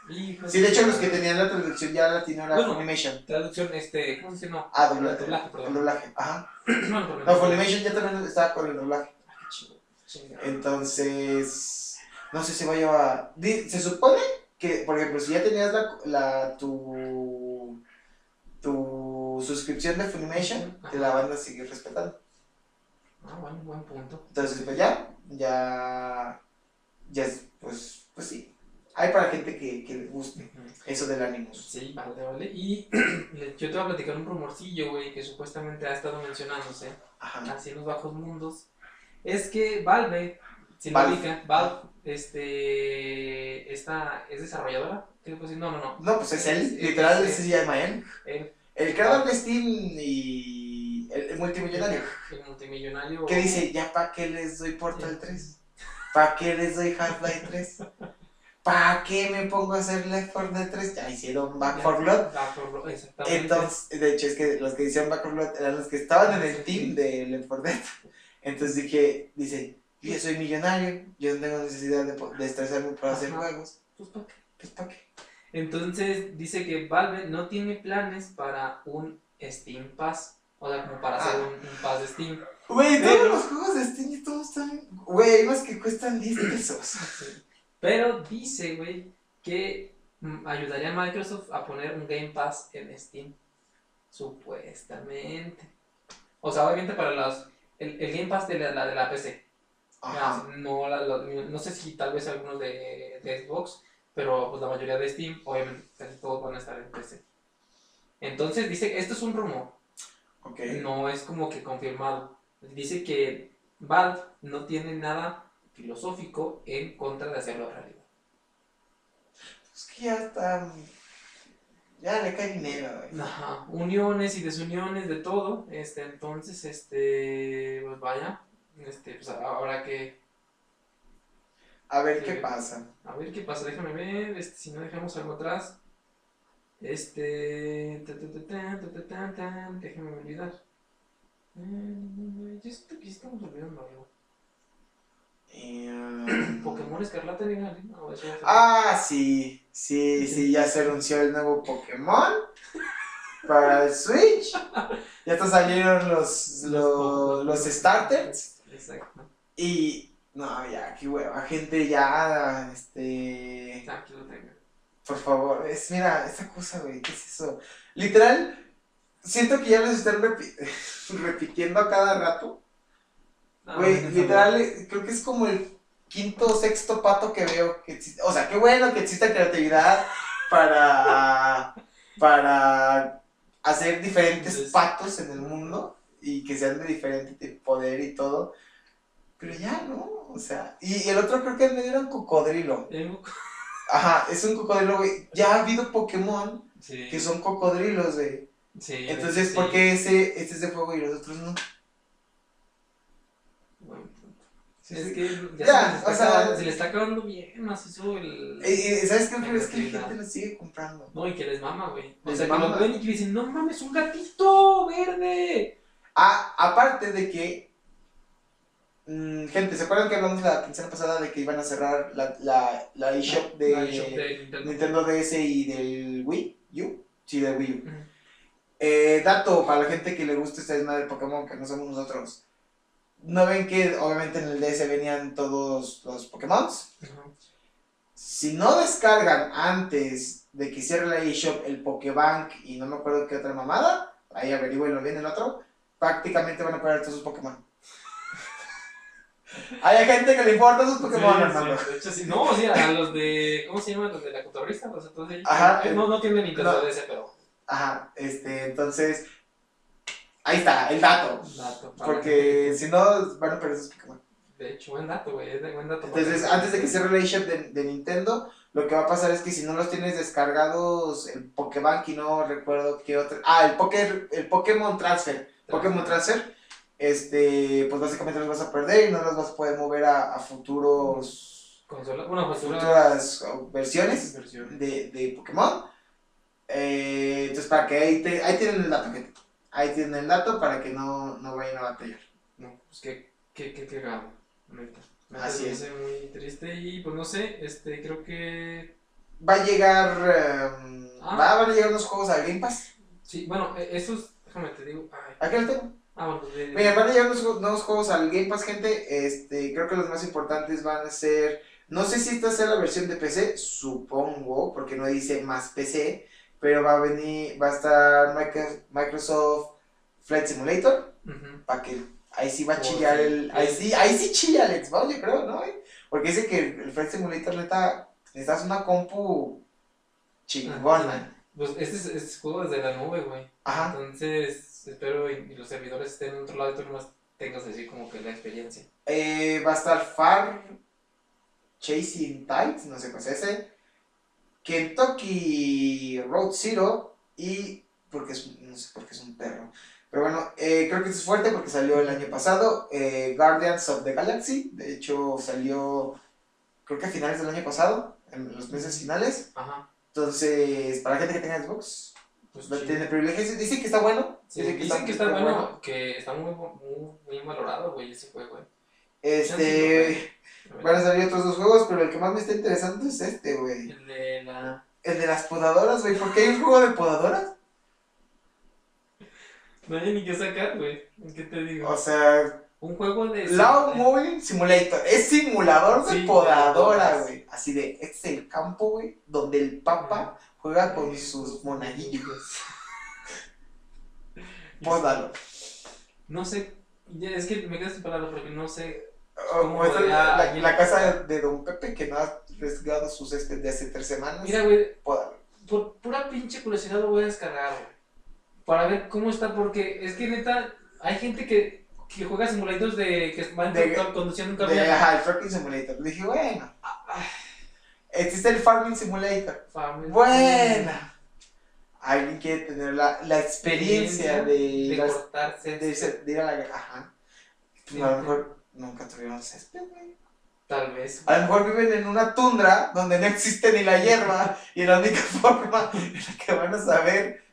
Hijo Sí, de hecho, los que tenían la traducción ya latina era Bueno. Funimation. Traducción, este, ¿cómo se? No. Ah, doblaje. Doblaje, perdón. El doblaje, ajá. No, Funimation ya también estaba con el doblaje. Ah, qué chido. Entonces, no sé si vaya a... di- Se supone que, por ejemplo, si ya tenías la, la tu, tu suscripción de Funimation, te la van a seguir respetando. Ah, bueno, buen punto. Entonces, pues ya, ya, ya, es- pues, pues sí. Hay para gente que, que le guste eso del anime. Sí, vale, vale. Y yo te voy a platicar un rumorcillo, güey, que supuestamente ha estado mencionándose Ajá. así en los bajos mundos. Es que Valve, si Valve. ubica, Valve, este, esta, es desarrolladora. ¿Qué le puedo decir? No, no, no. No, pues es él, Es- literal, es- ese se llama él. El creador de Steam y el, el multimillonario. el multimillonario. Que dice, ya pa' qué les doy Portal 3, pa' qué les doy Half-Life 3, pa' qué me pongo a hacer Left 4 Dead 3, ya hicieron Back 4 Blood. Back for Blood, exactamente. Entonces, de hecho es que los que hicieron Back 4 Blood eran los que estaban en el team de Left 4 Dead. Entonces dije, dice, yo soy millonario, yo no tengo necesidad de, de estresarme para hacer juegos, Pues, ¿pa' qué? pues pa' qué. Entonces dice que Valve no tiene planes para un Steam Pass. O sea, como para hacer Ah. un, un pass de Steam. Güey, todos los juegos de Steam todos están, güey, hay unos que cuestan 10 pesos. Pero dice, güey, que mm, ayudaría a Microsoft a poner un Game Pass en Steam. Supuestamente. O sea, obviamente para los. El, el Game Pass de la, la de la PC. Ajá. No, la- la- no sé si tal vez algunos de, de Xbox, pero pues la mayoría de Steam, obviamente casi todos van a estar en PC. Entonces dice, esto es un rumor, no es como que confirmado. Dice que Valve no tiene nada filosófico en contra de hacerlo realidad. Es que ya está. Ya le cae dinero, güey. Ajá, uniones y desuniones de todo, este, entonces, este, pues vaya, este, pues habrá que... A ver qué pasa. A ver qué pasa, déjame ver, este, si no dejamos algo atrás. Este... déjame olvidar. Eh, Yo siento que estamos olvidando algo. Eh, Pokémon Escarlata legal, no, eso Ah, sí, sí, sí, ya se anunció el nuevo Pokémon para el Switch. Ya te salieron los, los, los starters. Exacto, Y. No, ya, qué hueva. Gente, ya. Este. aquí lo tengo. Por favor, es, mira, esa cosa, güey, ¿qué es eso? Literal, siento que ya los están repi- repitiendo a cada rato. Ah, Güey, literal, creo que es como el quinto o sexto pato que veo que existe. O sea, qué bueno que exista creatividad para, para hacer diferentes Entonces- patos en el mundo y que sean de diferente poder y todo. Pero ya, ¿no? O sea, y el otro creo que me dieron cocodrilo. Ajá, es un cocodrilo, güey. Ya ha habido Pokémon Sí. que son cocodrilos, güey. Sí, Entonces, sí. ¿por qué ese, este es de fuego y los otros no? Buen punto. Sí, es que ya, Ya, se, está o sea- acabando, se le está acabando bien macizo el... Eh, eh, ¿Sabes qué? Pero es que la gente lo sigue comprando. No, y que les mama, güey. O Les sea, que mama. lo ven y que dicen, no mames, un gatito verde. Ah, aparte de que. Mm, gente, ¿se acuerdan que hablamos la quincena pasada de que iban a cerrar la, la, la eShop de, La eShop de Nintendo. Nintendo DS y del Wii U? Sí, del Wii U. Eh, dato para la gente que le gusta esta desmadre de Pokémon, que no somos nosotros. ¿No ven que obviamente en el DS venían todos los Pokémon? Si no descargan antes de que cierre la eShop el Pokébank y no me acuerdo qué otra mamada, ahí averigüenlo bien el otro, prácticamente van a perder todos sus Pokémon. Hay gente que le importa sus Pokémon, Sí, hermano. sí, de hecho, sí. No, sí, a los de. ¿Cómo se llaman? Los de la cotorrista. Los entonces, ellos- Ajá, eh, No, no tienen Nintendo no. DS, pero. Ajá, este, entonces, ahí está, el dato. Porque si no, van a perder sus Pokémon. De hecho, buen dato, güey. Es de buen dato. Entonces, antes de que cierre la eShop de, de Nintendo, lo que va a pasar es que si no los tienes descargados, el Pokébank y no recuerdo qué otro. Ah, el, Poké, el Pokémon Transfer. Pokémon Transfer, este, pues básicamente los vas a perder y no los vas a poder mover a, a futuros, Consola. Bueno, pues futuras versiones de, de Pokémon. Eh, entonces, para que ahí, te- ahí tienen el dato, gente. Ahí tienen el dato para que no, no vayan a batallar. No, pues qué, qué, qué, qué. Neta, Así me es. hace muy triste y pues no sé, este, creo que. Va a llegar. em, Ah. va, van a llegar unos juegos a Game Pass. Sí, bueno, eh, esos. Déjame te digo. Ay. Aquí lo tengo. Ah, bueno, de- Mira, van a llegar unos, ju- nuevos juegos al Game Pass, gente. Este, creo que los más importantes van a ser. No sé si esta sea la versión de PC, supongo, porque no dice más PC. Pero va a venir, va a estar Micro- Microsoft Flight Simulator. Ujú. Para que ahí sí va a Oh, chillar sí. el. Ahí sí, ahí sí chilla el Xbox, yo creo, ¿no? Porque dice que el Flight Simulator, neta, necesitas una compu chingona. Pues este es, este es juego desde la nube, güey. Ajá. Entonces, espero y, y los servidores estén en otro lado y tú nomás tengas así como que la experiencia. Eh, va a estar Far Chasing Tides, no sé qué es ese. Kentucky Road Zero y. Porque es, no sé por qué es un perro. Pero bueno, eh, creo que es fuerte porque salió el año pasado. eh, Guardians of the Galaxy. De hecho, salió. Creo que a finales del año pasado. En los meses finales. Ajá. Entonces, para gente que tenga Xbox, Pues tiene privilegios. Dicen que está bueno. Sí, dicen que está bueno, que está muy, muy, muy valorado, güey, ese juego, güey. Este. Van a salir otros dos juegos, pero el que más me está interesando es este, güey. El de la... El de las podadoras, güey. ¿Por qué hay un juego de podadoras? No hay ni qué sacar, güey. ¿Qué te digo? O sea, Un juego de... Law Moving Simulator. Es simulador de Sí, podadora, podadoras. güey. Así de, este es el campo, güey, donde el papa juega con sus monaguillos. Pódalo. No sé, es que me quedo sin palabras porque no sé. O- ¿Cómo o esta es podría la, casa de Don Pepe que no ha resgado sus césped de hace tres semanas. Mira, güey, Pódalo. por pura pinche curiosidad lo voy a descargar, güey. Para ver cómo está, porque es que neta, hay gente que, que juega simuladores de que van conduciendo un De, camión. ajá, el Trucking Simulator. Le dije, bueno. Existe el Farming Simulator. Farming. Buena. Alguien quiere tener la, la experiencia de, de las- cortarse. de, irse- de ir a la Ajá. Sí. a lo mejor nunca tuvieron césped, güey. Tal vez. A lo mejor viven en una tundra donde no existe ni la hierba y la única forma en la que van a saber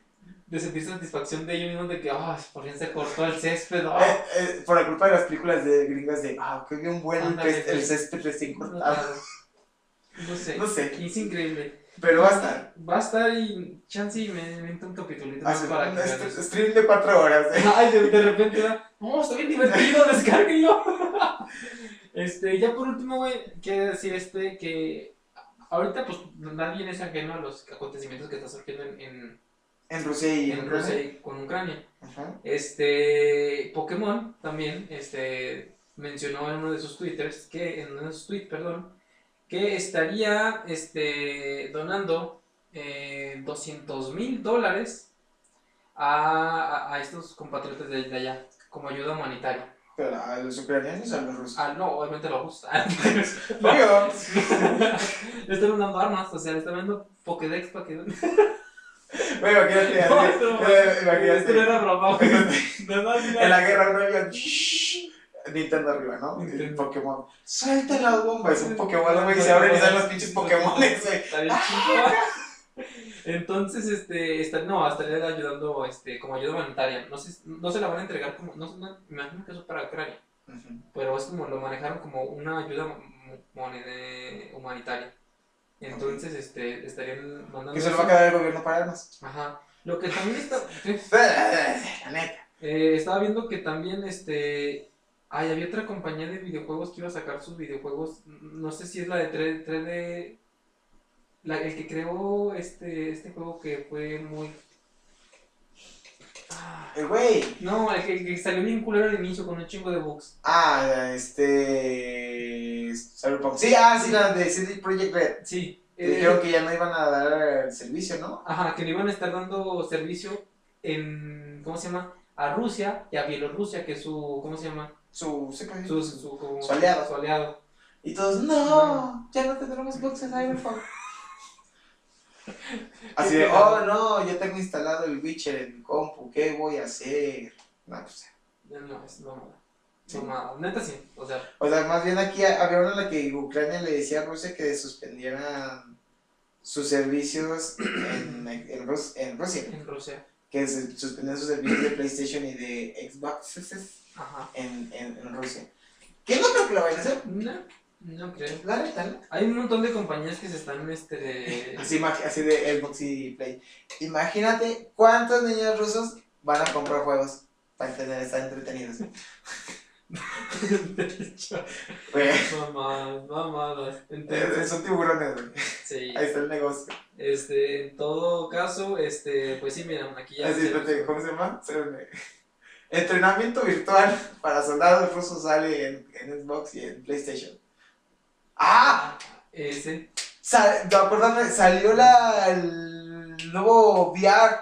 De sentir satisfacción de ellos mismos de que, ah, por fin se cortó el césped. ah". eh, eh, por la culpa de las películas de gringas de ah, que bien bueno el, Ándale, el güey. césped recién cortado. No sé. No sé, Es increíble. pero va a estar. Va a estar y chance y me invento un capitulito más Hace para un est- stream de cuatro horas. ¿eh? Ay, de, de repente va, no, está bien divertido, descárguenlo. Este, ya por último, güey, quiero decir este que ahorita pues nadie es ajeno a los acontecimientos que están surgiendo en, en, En Rusia y en Rusia y con Ucrania. Ajá. Este, Pokémon también, este, mencionó en uno de sus twitters, que, en uno de sus tweets, perdón, que estaría, este, donando eh, 200 mil dólares a, a- estos compatriotas de, de allá, como ayuda humanitaria. Pero a los ucranianos o a los rusos. Ah, no, obviamente lo gusta. Obvio. le están dando armas, o sea, le están dando Pokédex para que. Bueno, imagínate, No, no, eh, Esto no imagínate. era broma. En la guerra no había Nintendo arriba, ¿no? El Nintendo. Pokémon. Suelta la bomba, es un Pokémon, güey, y se abren y salen los pinches Pokémon, güey. Está bien chido. Entonces, este, está, no, estaría ayudando, este, como ayuda humanitaria. No sé, no se la van a entregar como, no, sé, no, me imagino que eso es para Ucrania, Ujú. pero es como, lo manejaron como una ayuda monede- humanitaria. Entonces, este, estarían mandando... Que se lo va a quedar el gobierno para armas. Ajá. Lo que también está... La neta. Eh, estaba viendo que también, este... Ay, había otra compañía de videojuegos que iba a sacar sus videojuegos. No sé si es la de 3, 3D. La, el que creó este, este juego que fue muy. Ah, El güey. no, el que, el que salió bien culero al inicio con un chingo de bugs. Ah, este. Cyberpunk. Sí, ah, sí, la de CD Projekt Red. Sí. Que eh, dijeron que ya no iban a dar el servicio, ¿no? Ajá, que le iban a estar dando servicio en. ¿Cómo se llama? A Rusia y a Bielorrusia, que es su. ¿Cómo se llama? Su. ¿sí? Su, su, como- Su aliado. Su aliado. Y todos, no, ya no tendremos box en Cyberpunk. Así de, oh no, yo tengo instalado el Witcher en mi compu, ¿qué voy a hacer? No, pues. Ya No, es mamada. Sí. Neta sí. O sea, O sea, más bien aquí había una en la que Ucrania le decía a Rusia que suspendieran sus servicios en, en, Rus- en Rusia. en Rusia. Que suspendieran sus servicios de PlayStation y de Xbox Ajá. en, en, en Rusia. Que no creo que lo vayan a hacer. No, no creo. La neta, ¿no? Hay un montón de compañías que se están, este... Así, de Xbox y Play. Imagínate cuántos niños rusos van a comprar juegos para tener, estar entretenidos. Mamadas, mamadas. Entonces, son tiburones, güey. sí. Ahí está el negocio. Este, en todo caso, este, pues sí, miren, aquí ya... Así, se- ¿cómo se llama? Espérame. Entrenamiento virtual para soldados rusos sale en, en Xbox y en PlayStation. ¡Ah! Ese. Sal, no, salió la, el nuevo VR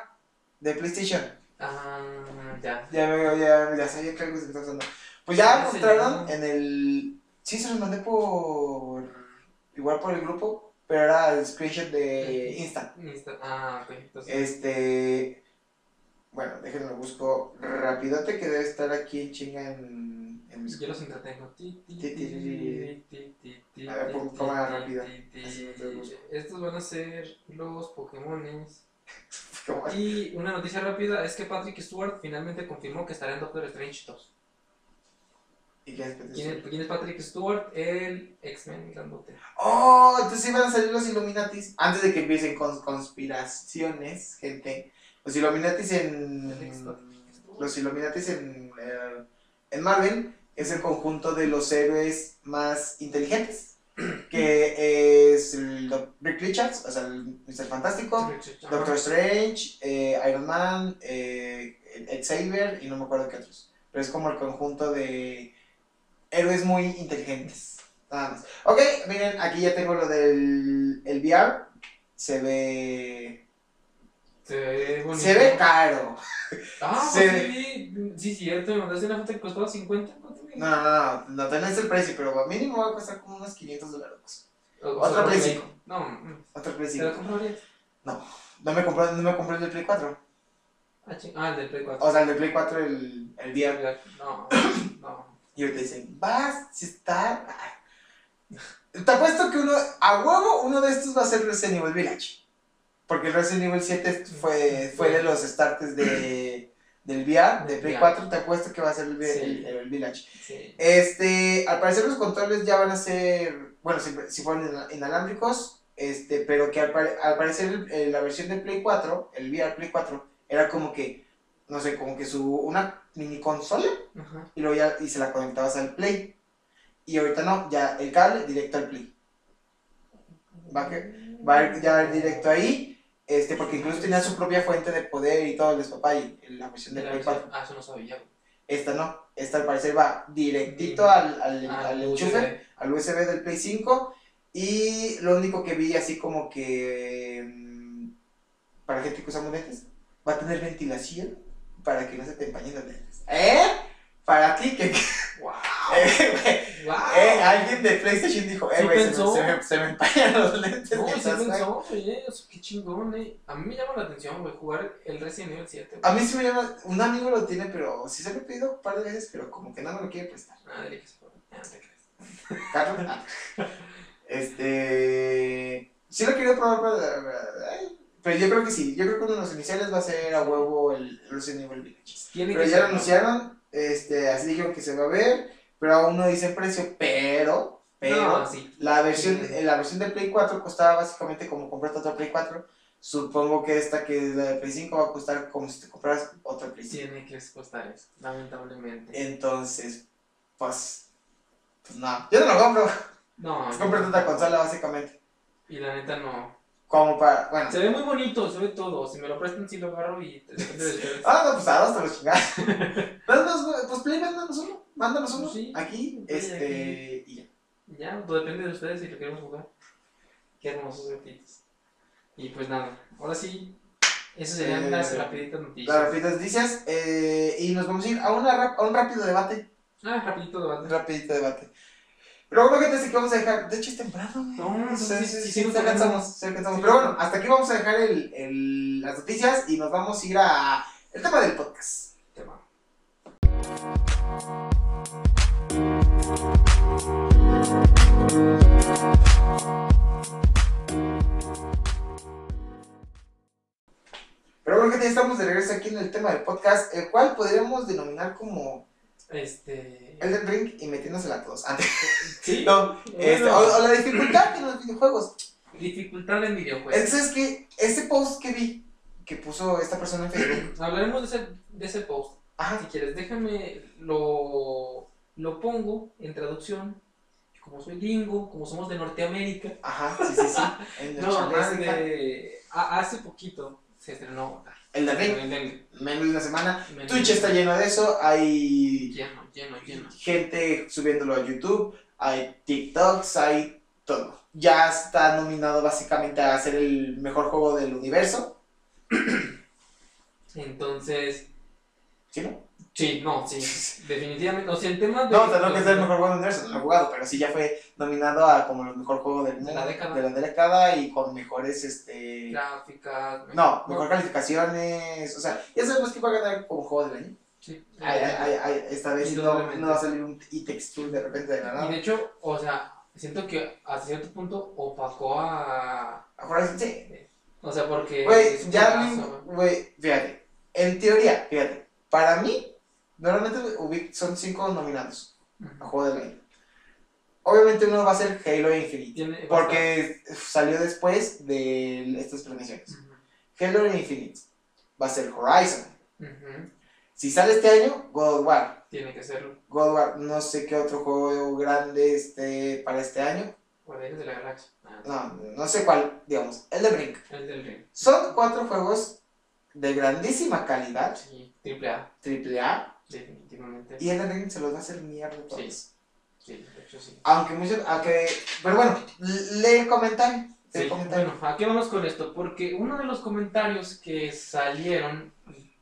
de PlayStation. Ah, ya. Ya ya, ya sabía que algo se está pasando. Pues ya ¿Cómo se mostraron en el. Sí, se los mandé por. Igual por el grupo, pero era el screenshot de Insta. Insta- Ah, ok. Entonces, Este. Bueno, déjenme busco rapidote que debe estar aquí en chinga en, en mis. yo los entretengo. A ver, cámara rápida. Así. Estos van a ser los Pokémones. Y una noticia rápida es que Patrick Stewart finalmente confirmó que estará en Doctor Strange 2. ¿Y qué es? ¿Quién es, quién es Patrick Stewart? El X-Men grandote. Oh, entonces iban a salir los Illuminatis. Antes de que empiecen con conspiraciones, gente. Los Illuminatis en. Los Illuminatis en. eh, en Marvel es el conjunto de los héroes más inteligentes. Que es el Doc- Rick Richards, o sea, el Mr. Fantástico, Doctor Strange, eh, Iron Man, eh, Xavier y no me acuerdo qué otros. Pero es como el conjunto de héroes muy inteligentes. Nada más. Ok, miren, aquí ya tengo lo del el VR. Se ve. Se ve bonito. Se ve caro. Ah, se pues sí, sí, cierto, me mandaste una foto que costaba 50. ¿Cuánto me No, no, no, no, no tenés el precio, pero mínimo va a costar como unos 500 dólares. O- o Otro sea, Play me- 5. No, mm, Otro ¿te precio. la comprarías? No me compré, no me compré el de Play 4. Ah, ching- ah, el del Play 4. O sea, el de Play 4, el, el VR. No, no. Y ahorita dicen, vas, si está. ah". Te apuesto que uno, a huevo, uno de estos va a ser Resident Evil Village. Porque el Resident Evil 7 fue, fue de los starters de, del VR, de Play Ya. 4. Te apuesto que va a ser el, el- el Village. Este, al parecer los controles ya van a ser, bueno, si, si fueron ina- inalámbricos, este, pero que al, al parecer el- la versión de Play 4, el VR Play 4, era como que, no sé, como que su, una mini consola Ajá. y luego ya y se la conectabas al Play. Y ahorita no, ya el cable directo al Play. Va, que- va a ir ya directo ahí, este, porque incluso tenía su propia fuente de poder y todo el despapalle, en la versión de Play 4. Ah, eso no sabía. Esta no, esta al parecer va directito al, al, Ah, al USB. enchufe, al USB del Play 5. Y lo único que vi así como que mm, para gente que usa lentes, va a tener ventilación para que no se te empañen los lentes. ¿Eh? Para ti que Wow. eh, Wow. eh, alguien de PlayStation dijo, eh, Sí güey, se, se, me, se me empañan los lentes. No, sí mientras juego". pensó, eso, qué chingón, eh. A mí me llama la atención, güey, jugar el Resident Evil 7. A mí sí me llama, un amigo lo tiene, pero sí se lo he pedido un par de veces, pero como que no me lo quiere prestar. Ah, dile que se puede. No te crees. Carlos, ah. este, sí lo quiero probar, pero, pero yo creo que sí, yo creo que uno de los iniciales va a ser a huevo el Resident Evil Village. Pero ya lo anunciaron, este, así dijeron que se va a ver, pero aún no dice precio, pero, pero, No, sí. la versión, Sí. la versión de Play 4 costaba básicamente como comprarte otra Play 4, supongo que esta que es la de Play 5 va a costar como si te compraras otra Play 5, Tiene que costar eso, lamentablemente. entonces, pues, pues no, yo no lo compro, No, es comprarte otra consola básicamente, Y la neta no. Como para, bueno, Se ve muy bonito, se ve todo. Si me lo prestan, sí lo agarro y depende de ustedes. ah, no, pues a dos te los chingados, Mándanos, pues Play, mándanos uno, mándanos uno, Sí, aquí, este, y ya. Ya, todo depende de ustedes si lo queremos jugar. Qué hermosos gatitos. Y pues nada, ahora sí, esas serían Eh, las rapiditas noticias. Las rapiditas noticias. eh, y nos vamos a ir a, una rap- a un rápido debate. Ah, rapidito de Un banda. rapidito debate. Pero bueno, gente, así que vamos a dejar. De hecho, es temprano. güey. No, Sí, entonces sí, sí, sí, sí, sí, alcanzamos. Sí. Pero bueno, hasta aquí vamos a dejar el, el- las noticias y nos vamos a ir a el tema del podcast. Tema. Pero bueno, gente, ya estamos de regreso aquí en el tema del podcast, el cual podríamos denominar como Este. Elden Ring y metiéndosela a todos. Antes, Sí. no, este, o, o la dificultad en los videojuegos. Dificultad en videojuegos. Entonces, que ese post que vi, que puso esta persona en Facebook, Hablaremos de ese, de ese post. ajá, Si quieres, déjame lo, lo pongo en traducción. Como soy gringo, como somos de Norteamérica. Ajá, sí, sí, sí. En No, de. hace poquito se estrenó. El de Ring, el del- menos de una semana. del- Twitch está lleno de eso. Hay Lleno, lleno, lleno. gente subiéndolo a YouTube. Hay TikToks, hay todo. Ya está nominado básicamente a ser el mejor juego del universo. Entonces, ¿Sí, no? Sí, no, sí, definitivamente. O sea, en temas de. No, o sea, no que sea el mejor juego del universo, no lo he jugado, pero sí ya fue nominado a como el mejor juego del De la década. de la década y con mejores, este... Gráficas. No, mejor calificaciones, o sea, ya sabemos que va a ganar como juego del año. Sí. Ay, ay, ay, esta vez no, no va a salir un e-texture de repente de la Y nada. de hecho, o sea, siento que hasta cierto punto opacó a. A Horizon, sí. O sea, porque. Güey, ya, güey, fíjate, en teoría, fíjate, para mí, normalmente son cinco nominados a juego del año. Obviamente uno va a ser Halo Infinite, porque salió después de estas premiaciones. Halo Infinite va a ser Horizon. Si sale este año, God of War. Tiene que ser God of War, no sé qué otro juego grande este, para este año. Guardianes de la Galaxia. Ah, No, no sé cuál, digamos, Elden Ring. El del Ring. Son cuatro juegos de grandísima calidad, Sí, triple A, triple A, definitivamente. y Elden Ring se los va a hacer mierda todos. Sí. Sí, de hecho sí. Aunque muchos, aunque, pero bueno, lee el comentario. lee el Sí, comentario. bueno, ¿a qué vamos con esto? Porque uno de los comentarios que salieron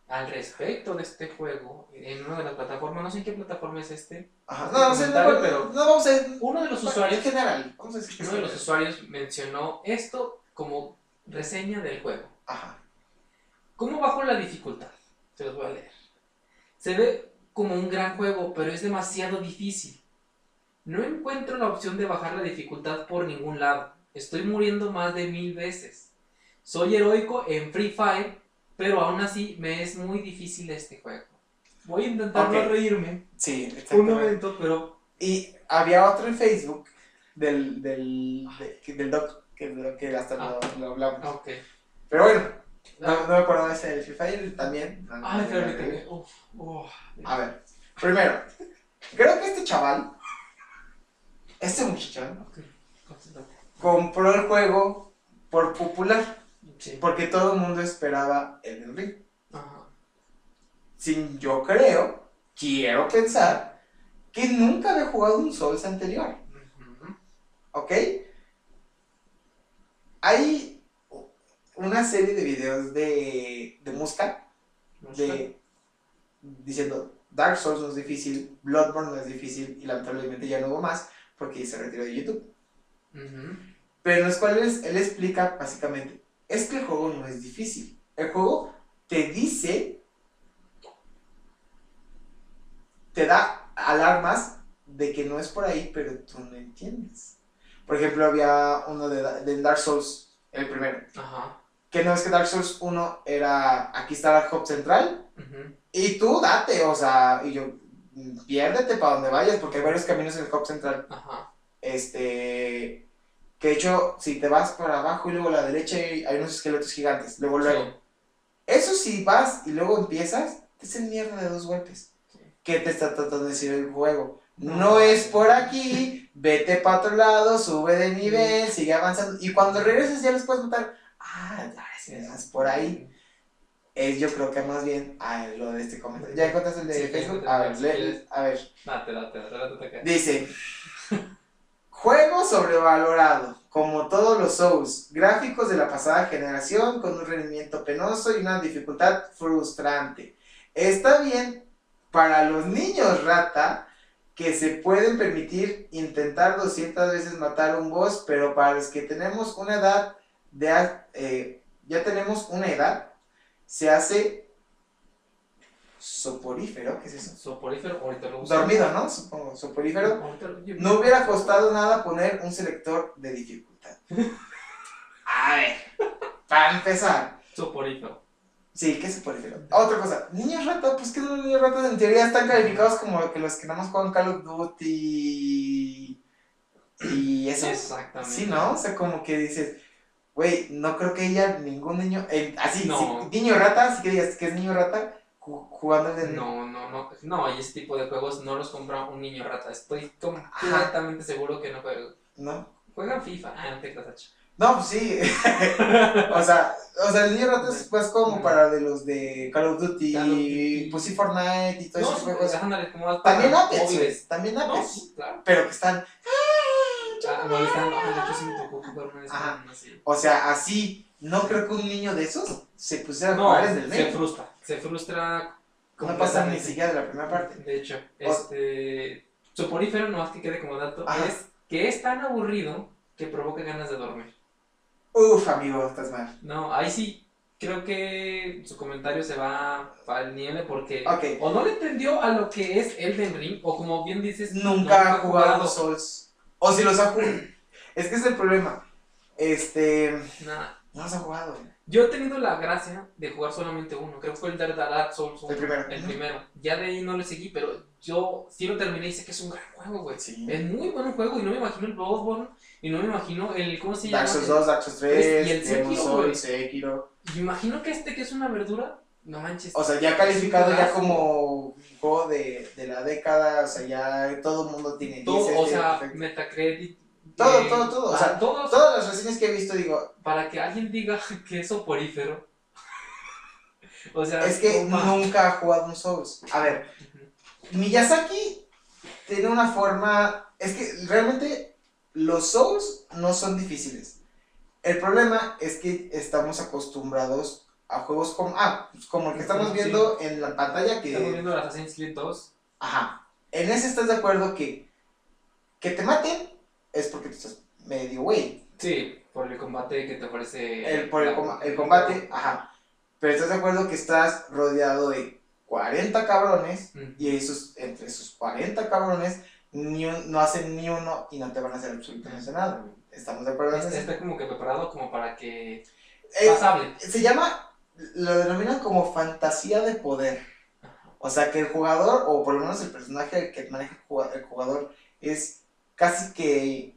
al respecto de este juego en una de las plataformas, no sé en qué plataforma es este, Ajá, no, no, sé, no, no, pero- no vamos a uno de los en usuarios, general, vamos a decir que uno de los usuarios mencionó esto como reseña del juego. Ajá, ¿Cómo bajo la dificultad? Se los voy a leer. Se ve como un gran juego, pero es demasiado difícil. No encuentro la opción de bajar la dificultad por ningún lado. Estoy muriendo más de mil veces. Soy heroico en Free Fire, pero aún así me es muy difícil este juego. Voy a intentar no Ok. reírme sí, un momento, pero Y había otro en Facebook del, del, de- del doc, que, que hasta Ah. lo, lo hablamos. ok. Pero bueno, no, no me acuerdo de ese del Free Fire también. No, no, permíteme. Uf, uf. A ver, primero, creo que este chaval, este muchachón, compró el juego por popular, Sí. porque todo el mundo esperaba el Ring. Ajá. Sin yo creo, quiero pensar, que nunca había jugado un Souls anterior, Ujú. ¿ok? Hay una serie de videos de, de Musca, de, diciendo, Dark Souls no es difícil, Bloodborne no es difícil y lamentablemente ya no hubo más porque se retiró de YouTube. Pero en los cuales él explica básicamente, es que el juego no es difícil. El juego te dice, te da alarmas de que no es por ahí, pero tú no entiendes. Por ejemplo, había uno de, Da- de Dark Souls, el primero, Ajá. Que no es que Dark Souls 1 era, aquí está la hub central, y tú date, o sea, y yo, piérdete para donde vayas, porque hay varios caminos en el hub central. Ajá. Este. Que de hecho, si te vas para abajo y luego a la derecha hay unos esqueletos gigantes. Luego, luego. Sí. Eso si vas y luego empiezas, te hacen mierda de dos golpes. Sí. ¿Qué te está tratando de decir el juego? No. No es por aquí, vete para otro lado, sube de nivel, sigue avanzando. Y cuando regreses ya los puedes matar. Ah, ya, si me das por ahí. Es yo creo que más bien ah, lo de este comentario. ¿Ya encontraste el de Sí, Facebook? A ver, sí. a ver. Date, date, date. Dice, juego sobrevalorado, como todos los Souls, gráficos de la pasada generación con un rendimiento penoso y una dificultad frustrante. Está bien para los niños rata que se pueden permitir intentar 200 veces matar a un boss, pero para los que tenemos una edad de eh, ya tenemos una edad, se hace soporífero, ¿qué es eso? Soporífero, ahorita lo uso. Dormido, ¿no? Supongo, soporífero. No hubiera costado nada poner un selector de dificultad. A ver, para empezar. Soporífero. Sí, ¿qué es soporífero? Otra cosa, niños rata, pues que los niños ratas en teoría están calificados como que los que nada más juegan Call of Duty y eso. Exactamente. Sí, ¿no? O sea, como que dices, güey, no creo que haya ningún niño, eh, así, No. niño rata, así que digas que es niño rata ju- jugando en No, no, no. No, y ese tipo de juegos no los compra un niño rata. Estoy completamente seguro que no juega. ¿no? Juegan FIFA. Ah, no te creas. No, pues sí. o sea, o sea, el niño rata es pues como para de los de Call of Duty, Call of Duty. pues sí Fortnite y todos No, esos juegos. ándale, como También Apex, también No, Apex. sí, claro. Pero que están, Ah, molestando. De hecho sí me tocó jugar una vez Ajá. con así. o sea, así, no creo que un niño de esos se pusiera a jugar desde el se medio. frustra. Se frustra. No pasa ni siquiera de la primera parte. De hecho, este. Soporífero, no más que quede como dato, Ajá. es que es tan aburrido que provoca ganas de dormir. Uf, amigo, estás mal. No, ahí sí creo que su comentario se va al nieve porque o no le entendió a lo que es Elden Ring o como bien dices Nunca ha jugado los Souls. O si los ha jugado. Es que es el problema. Este. Nada. No los ha jugado. Yo he tenido la gracia de jugar solamente uno, creo que fue el Dark Dark Souls 1, El primero. el primero. Ya de ahí no le seguí, pero yo sí lo terminé y sé que es un gran juego, güey. Sí. Es muy buen juego y no me imagino el Bloodborne y no me imagino el ¿cómo se llama? Dark Souls El- 2, Dark Souls 3, Y el Demon Sekiro, Souls, güey. Sekiro. Y imagino que este que es una verdura, no manches. O sea, ya calificado ya como juego de, de la década, o sea, ya todo el mundo tiene 10. todo, o sea, perfecto. Metacredit. Todo, eh, todo, todo, o sea, todos, Todas las reseñas que he visto digo, para que alguien diga que es soporífero. o sea, es que nunca ha jugado un Souls. A ver. Miyazaki tiene una forma, es que realmente los Souls no son difíciles. El problema es que estamos acostumbrados a juegos como, ah, pues como el que estamos Sí. viendo en la pantalla que... Estamos viendo Assassin's Creed 2. Ajá. En ese estás de acuerdo que que te maten es porque tú estás medio güey. Sí, por el combate que te ofrece. El, por el, com- el combate, ajá. Pero estás de acuerdo que estás rodeado de 40 cabrones y esos, entre esos 40 cabrones ni un- no hacen ni uno y no te van a hacer absolutamente nada. ¿Estamos de acuerdo en Está, eso? está como que preparado como para que. Eh, Pasable. se llama, lo denominan como fantasía de poder. O sea, que el jugador, o por lo menos el personaje que maneja el jugador, es casi que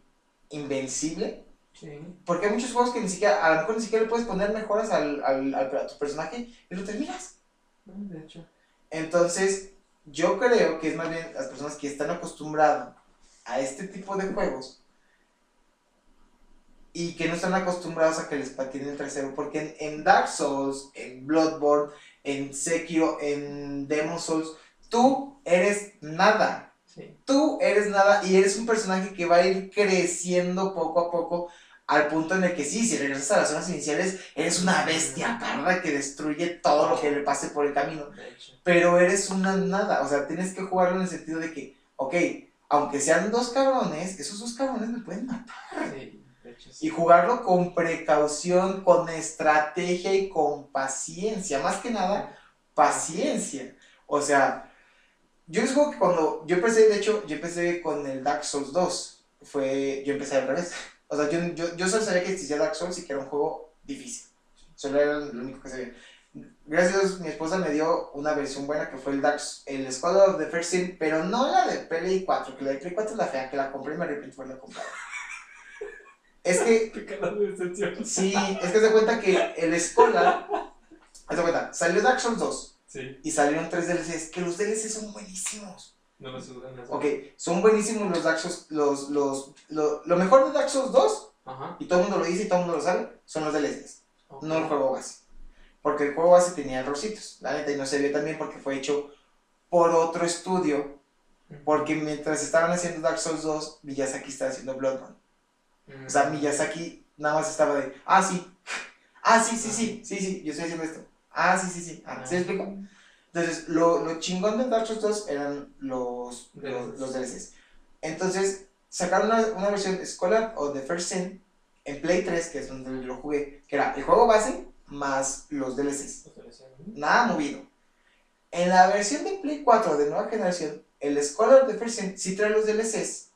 invencible. Sí. Porque hay muchos juegos que ni siquiera, a lo mejor ni siquiera le puedes poner mejoras al, al, al- a tu personaje y lo terminas. De hecho. Entonces, yo creo que es más bien las personas que están acostumbradas a este tipo de juegos y que no están acostumbrados a que les patinen el trasero. Porque en, en Dark Souls, en Bloodborne, en Sekiro, en Demon Souls, tú eres nada. Sí. Tú eres nada y eres un personaje que va a ir creciendo poco a poco al punto en el que sí, si regresas a las zonas iniciales, eres una bestia parda que destruye todo lo que le pase por el camino. Pero eres una nada, o sea, tienes que jugarlo en el sentido de que, ok, aunque sean dos cabrones, esos dos cabrones me pueden matar. Sí. Y jugarlo con precaución, con estrategia y con paciencia. Más que nada, paciencia. O sea, yo digo que cuando yo empecé, de hecho, yo empecé con el Dark Souls 2. Fue, yo empecé al revés. O sea, yo, yo, yo solo sabía que existía Dark Souls y que era un juego difícil. Solo era lo único que sabía. Gracias mi esposa me dio una versión buena que fue el Dark el Scholar of the First Sin, pero no la de Play 4, que la de Play 4 es la fea, que la compré y me arrepiento por haberla comprado. Es que. Sí, es que se cuenta que el Scholar. Haz de cuenta, salió Dark Souls 2 Sí, y salieron tres DLCs, que los DLCs son buenísimos. no lo sudan. no Ok, son buenísimos los Dark Souls. Los, los, lo, lo mejor de Dark Souls 2, Ajá. y todo el mundo lo dice y todo el mundo lo sabe, son los DLCs, ok. no el juego base. Porque el juego base tenía errorcitos, la neta, y no se vio también porque fue hecho por otro estudio. Porque mientras estaban haciendo Dark Souls 2, Miyazaki estaba haciendo Bloodborne. Mm. O sea, Miyazaki nada más estaba de, ah, sí, ah, sí, sí, sí, sí, sí, yo estoy haciendo esto. Ah, sí, sí, sí, ah, ¿se me explico? Entonces, lo, lo chingón de Dark Souls 2 eran los, los, los DLCs. Entonces, sacaron una, una versión Scholar o The First Sin en Play 3, que es donde lo jugué, que era el juego base más los DLCs. Nada movido. En la versión de Play 4 de nueva generación, el Scholar de First Sin sí trae los DLCs,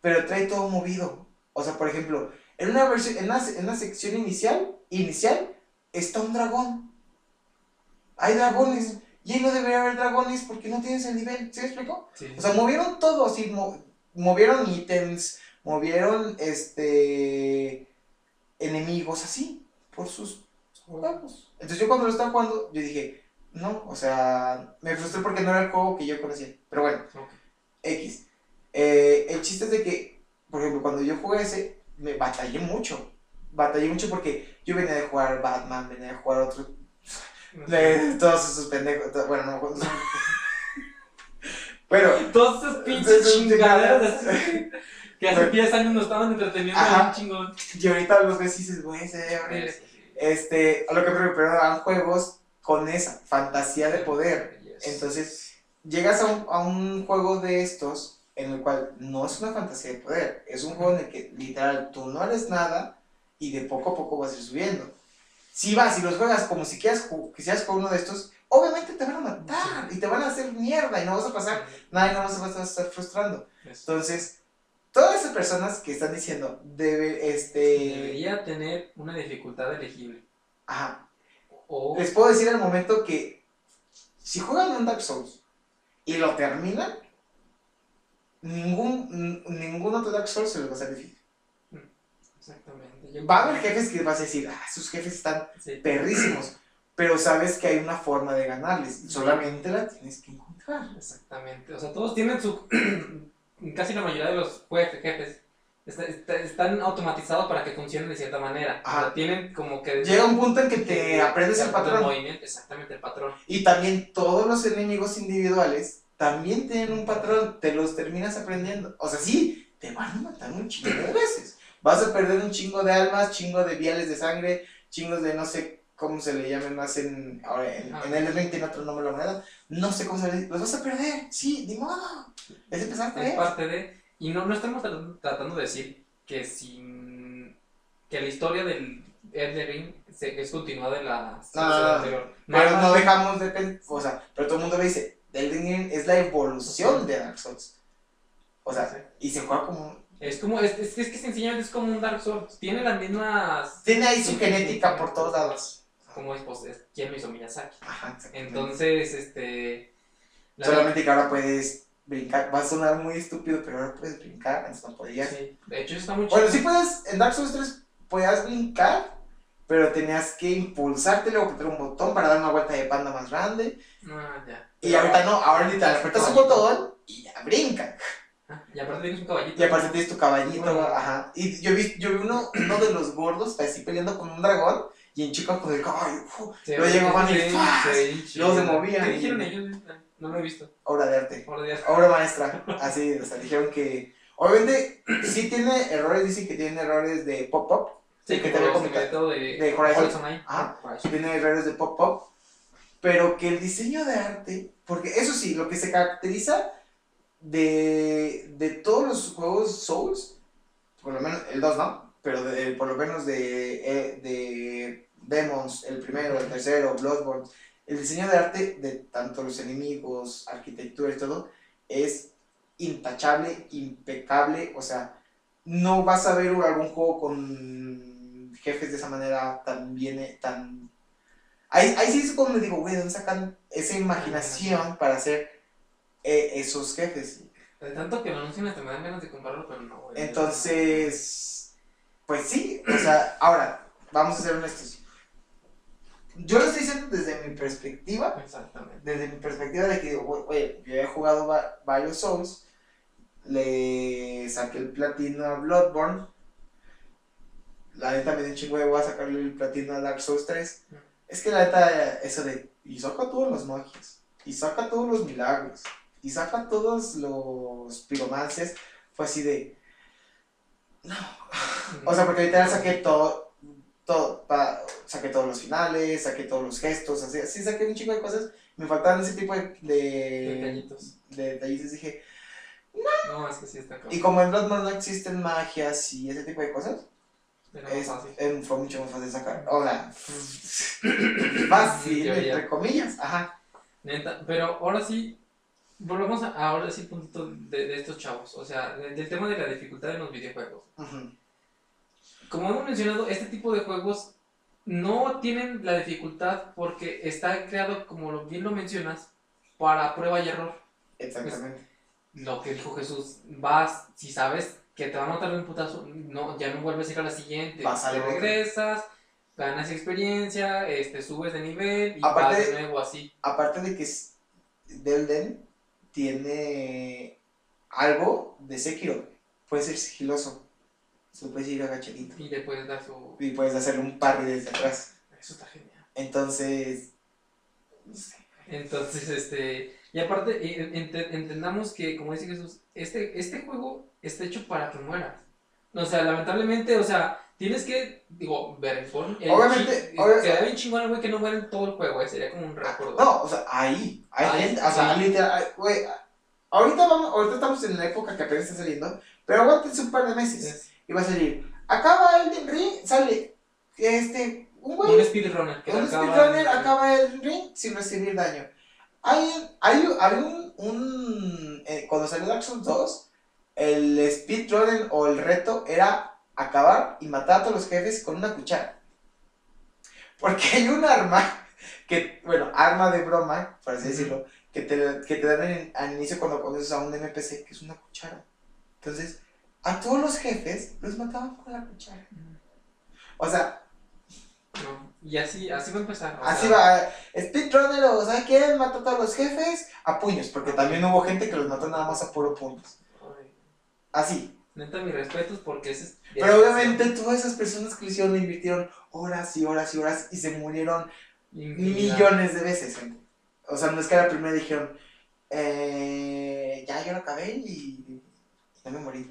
pero trae todo movido. O sea, por ejemplo, en una, versión, en una, en una sección inicial, inicial está un dragón. Hay dragones. Y ahí no debería haber dragones porque no tienes el nivel. ¿Sí me explico? Sí. O sea, movieron todo así. mo- movieron ítems, movieron este enemigos así, por sus juegos. Entonces yo cuando lo estaba jugando, yo dije, no, o sea, me frustré porque no era el juego que yo conocía. Pero bueno. X. Eh, el chiste es de que, por ejemplo, cuando yo jugué ese, me batallé mucho. Batallé mucho porque yo venía de jugar Batman, venía de jugar otros, de todos esos pendejos. Bueno, no me acuerdo. Pero, Todas esas pinches chingaderas que hace 10 años nos estaban entreteniendo bien chingón. y ahorita los ves y dices, güey, se. Este, a lo que me refiero eran juegos con esa fantasía de poder. Entonces, llegas a un, a un juego de estos en el cual no es una fantasía de poder, es un juego en el que literal tú no eres nada y de poco a poco vas a ir subiendo. Si vas y los juegas como si quieras quisieras jugar uno de estos, obviamente te van a matar y te van a hacer mierda y no vas a pasar nada y no vas a estar frustrando. Entonces, todas esas personas que están diciendo, debe, este, Debería tener una dificultad elegible. ajá, O Les puedo decir al momento que si juegan un Dark Souls y lo terminan, ningún, n- ningún otro Dark Souls se les va a hacer difícil. Exactamente. Yo- Va a haber jefes que vas a decir, ah, sus jefes están Sí. perrísimos, pero sabes que hay una forma de ganarles, solamente la tienes que encontrar. Exactamente. O sea, todos tienen su. casi la mayoría de los jefes está- está- están automatizados para que funcionen de cierta manera. O sea, Ajá. tienen como que. Llega un punto en que te aprendes el el patrón movimiento, exactamente, el patrón. y también todos los enemigos individuales también tienen un patrón, te los terminas aprendiendo. O sea, sí, te van a matar un chingo de veces. Vas a perder un chingo de almas, chingo de viales de sangre, chingos de no sé cómo se le llamen más en, ahora en, Ah. en el 20 tiene otro nombre la moneda. No sé cómo se le Los vas a perder, sí, ni modo. Es empezar a Es parte de. Y no, no estamos trat- tratando de decir que sin. que la historia del Elden Ring se- es continuada de la No, no, no. anterior. Pero Nada no más- dejamos de o sea, pero todo el mundo me dice, Elden Ring es la evolución de Dark Souls. O sea, y se juega como... Es como. Es, es, es que sencillamente es como un Dark Souls. Tiene las mismas. Tiene ahí su Sí, genética sí, por todos lados. Como es, pues, es- ¿Quién lo hizo Miyazaki? Ajá, exactamente. Entonces, este. la- Solamente que ahora puedes brincar, va a sonar muy estúpido, pero ahora puedes brincar, antes no podías. Sí, de hecho, está muy Bueno, sí puedes, en Dark Souls 3 podías brincar, pero tenías que impulsarte, luego apretar un botón para dar una vuelta de panda más grande. Ah, ya. Y ahorita no, ahora literal apretas un botón y ya brinca. Ah, y aparte tienes un caballito. Y aparte tienes tu caballito, Bueno. ajá. Y yo vi, yo vi uno, uno de los gordos así peleando con un dragón y en chico con el caballo, Luego llegaban y sí, ¡fas! sí, Luego se movían ¿Qué y- dijeron ellos? No lo he visto. obra de arte. Obra maestra, así, o sea, dijeron que, Obviamente, sí tiene errores, dicen que tiene errores de pop-up. Sí, que que te lo comentado. de, de Horizon. Ajá. Horizon. tiene errores de pop-up, pero que el diseño de arte, porque eso sí, lo que se caracteriza de, de todos los juegos Souls, por lo menos el 2 no, pero por lo menos de, eh, de Demons, el primero, el tercero, Bloodborne, el diseño de arte de tanto los enemigos, arquitectura y todo, es intachable, impecable, o sea, no vas a ver algún juego con jefes de esa manera tan bien, tan... Ahí, ahí sí es como digo, güey, ¿dónde sacan esa imaginación para hacer eh, esos jefes? De tanto que lo anuncian hasta me dan ganas de comprarlo, pero no, güey. Entonces, pues sí, o sea, ahora, vamos a ser honestos. Yo lo estoy diciendo desde mi perspectiva, Exactamente. desde mi perspectiva de que, digo, güey, yo he jugado va- varios Souls, le saqué el platino a Bloodborne, la neta me dio un chingo de voy a sacarle el platino a Dark Souls 3. Mm. Es que la neta, eso de, y saca todos los magias, y saca todos los milagros, y saca todos los piromances, fue así de, no, o sea, porque literal saqué todo, todo, pa- saqué todos los finales, saqué todos los gestos, así, así saqué un chingo de cosas, me faltaban ese tipo de, de, Detallitos. de detallitos, dije, No, es que sí está cabrón. y como en Bloodborne no existen magias y ese tipo de cosas, Era más es, fácil. em, fue mucho más fácil sacar, o sea, fácil, entre comillas, ajá, Neta, pero ahora sí, volvemos a, ahora sí, puntito de, de estos chavos. O sea, de- del tema de la dificultad en los videojuegos. Como hemos mencionado, este tipo de juegos no tienen la dificultad porque está creado, como bien lo mencionas, para prueba y error. exactamente, Lo que dijo Jesús, vas, si sabes que te va a matar de un putazo, no, ya no vuelves a ir a la siguiente. Vas a te regresas, ganas experiencia, este, subes de nivel y Aparte- vas de nuevo así. aparte de que Delden tiene algo de Sekiro, puede ser sigiloso, se puedes ir agachadito. Y le puedes dar su... y puedes hacerle un parry desde atrás. Eso está genial. Entonces, no sé. Entonces, este, y aparte, eh, ente- entendamos que, como dice Jesús, este, este juego está hecho para que mueras. O sea, lamentablemente, o sea, tienes que, digo, ver, pon el Obviamente, Quedaría bien chingón el güey que no muera en todo el juego, eh, sería como un récord. No, o sea, ahí, hay Ahí, gente, o sea, literal, güey, ahorita vamos, ahorita estamos en la época que apenas está saliendo, pero aguántense un par de meses Es y va a salir. Acaba Elden Ring, sale este, un güey, un speedrunner que un speedrunner acaba el ring sin recibir daño. Hay, hay, hay un, un eh, cuando salió Dark Souls 2, el speedrunner o el reto era acabar y matar a todos los jefes con una cuchara. Porque hay un arma, que, bueno, arma de broma, por así decirlo, que te, que te dan en- al inicio cuando conoces a un NPC, que es una cuchara. Entonces, a todos los jefes los mataban con la cuchara. O sea, No, y así, así va a empezar. Así sea, va, Speedrunner o ¿sabes quién mató a todos los jefes? A puños, porque también hubo gente que los mató nada más a puro puños. Así. Neta, mis respetos porque ese es... Pero obviamente todas esas personas que lo hicieron le invirtieron horas y horas y horas y se murieron Infinidad. millones de veces. O sea, no es que a la primera dijeron, eh, ya yo lo acabé y ya me morí.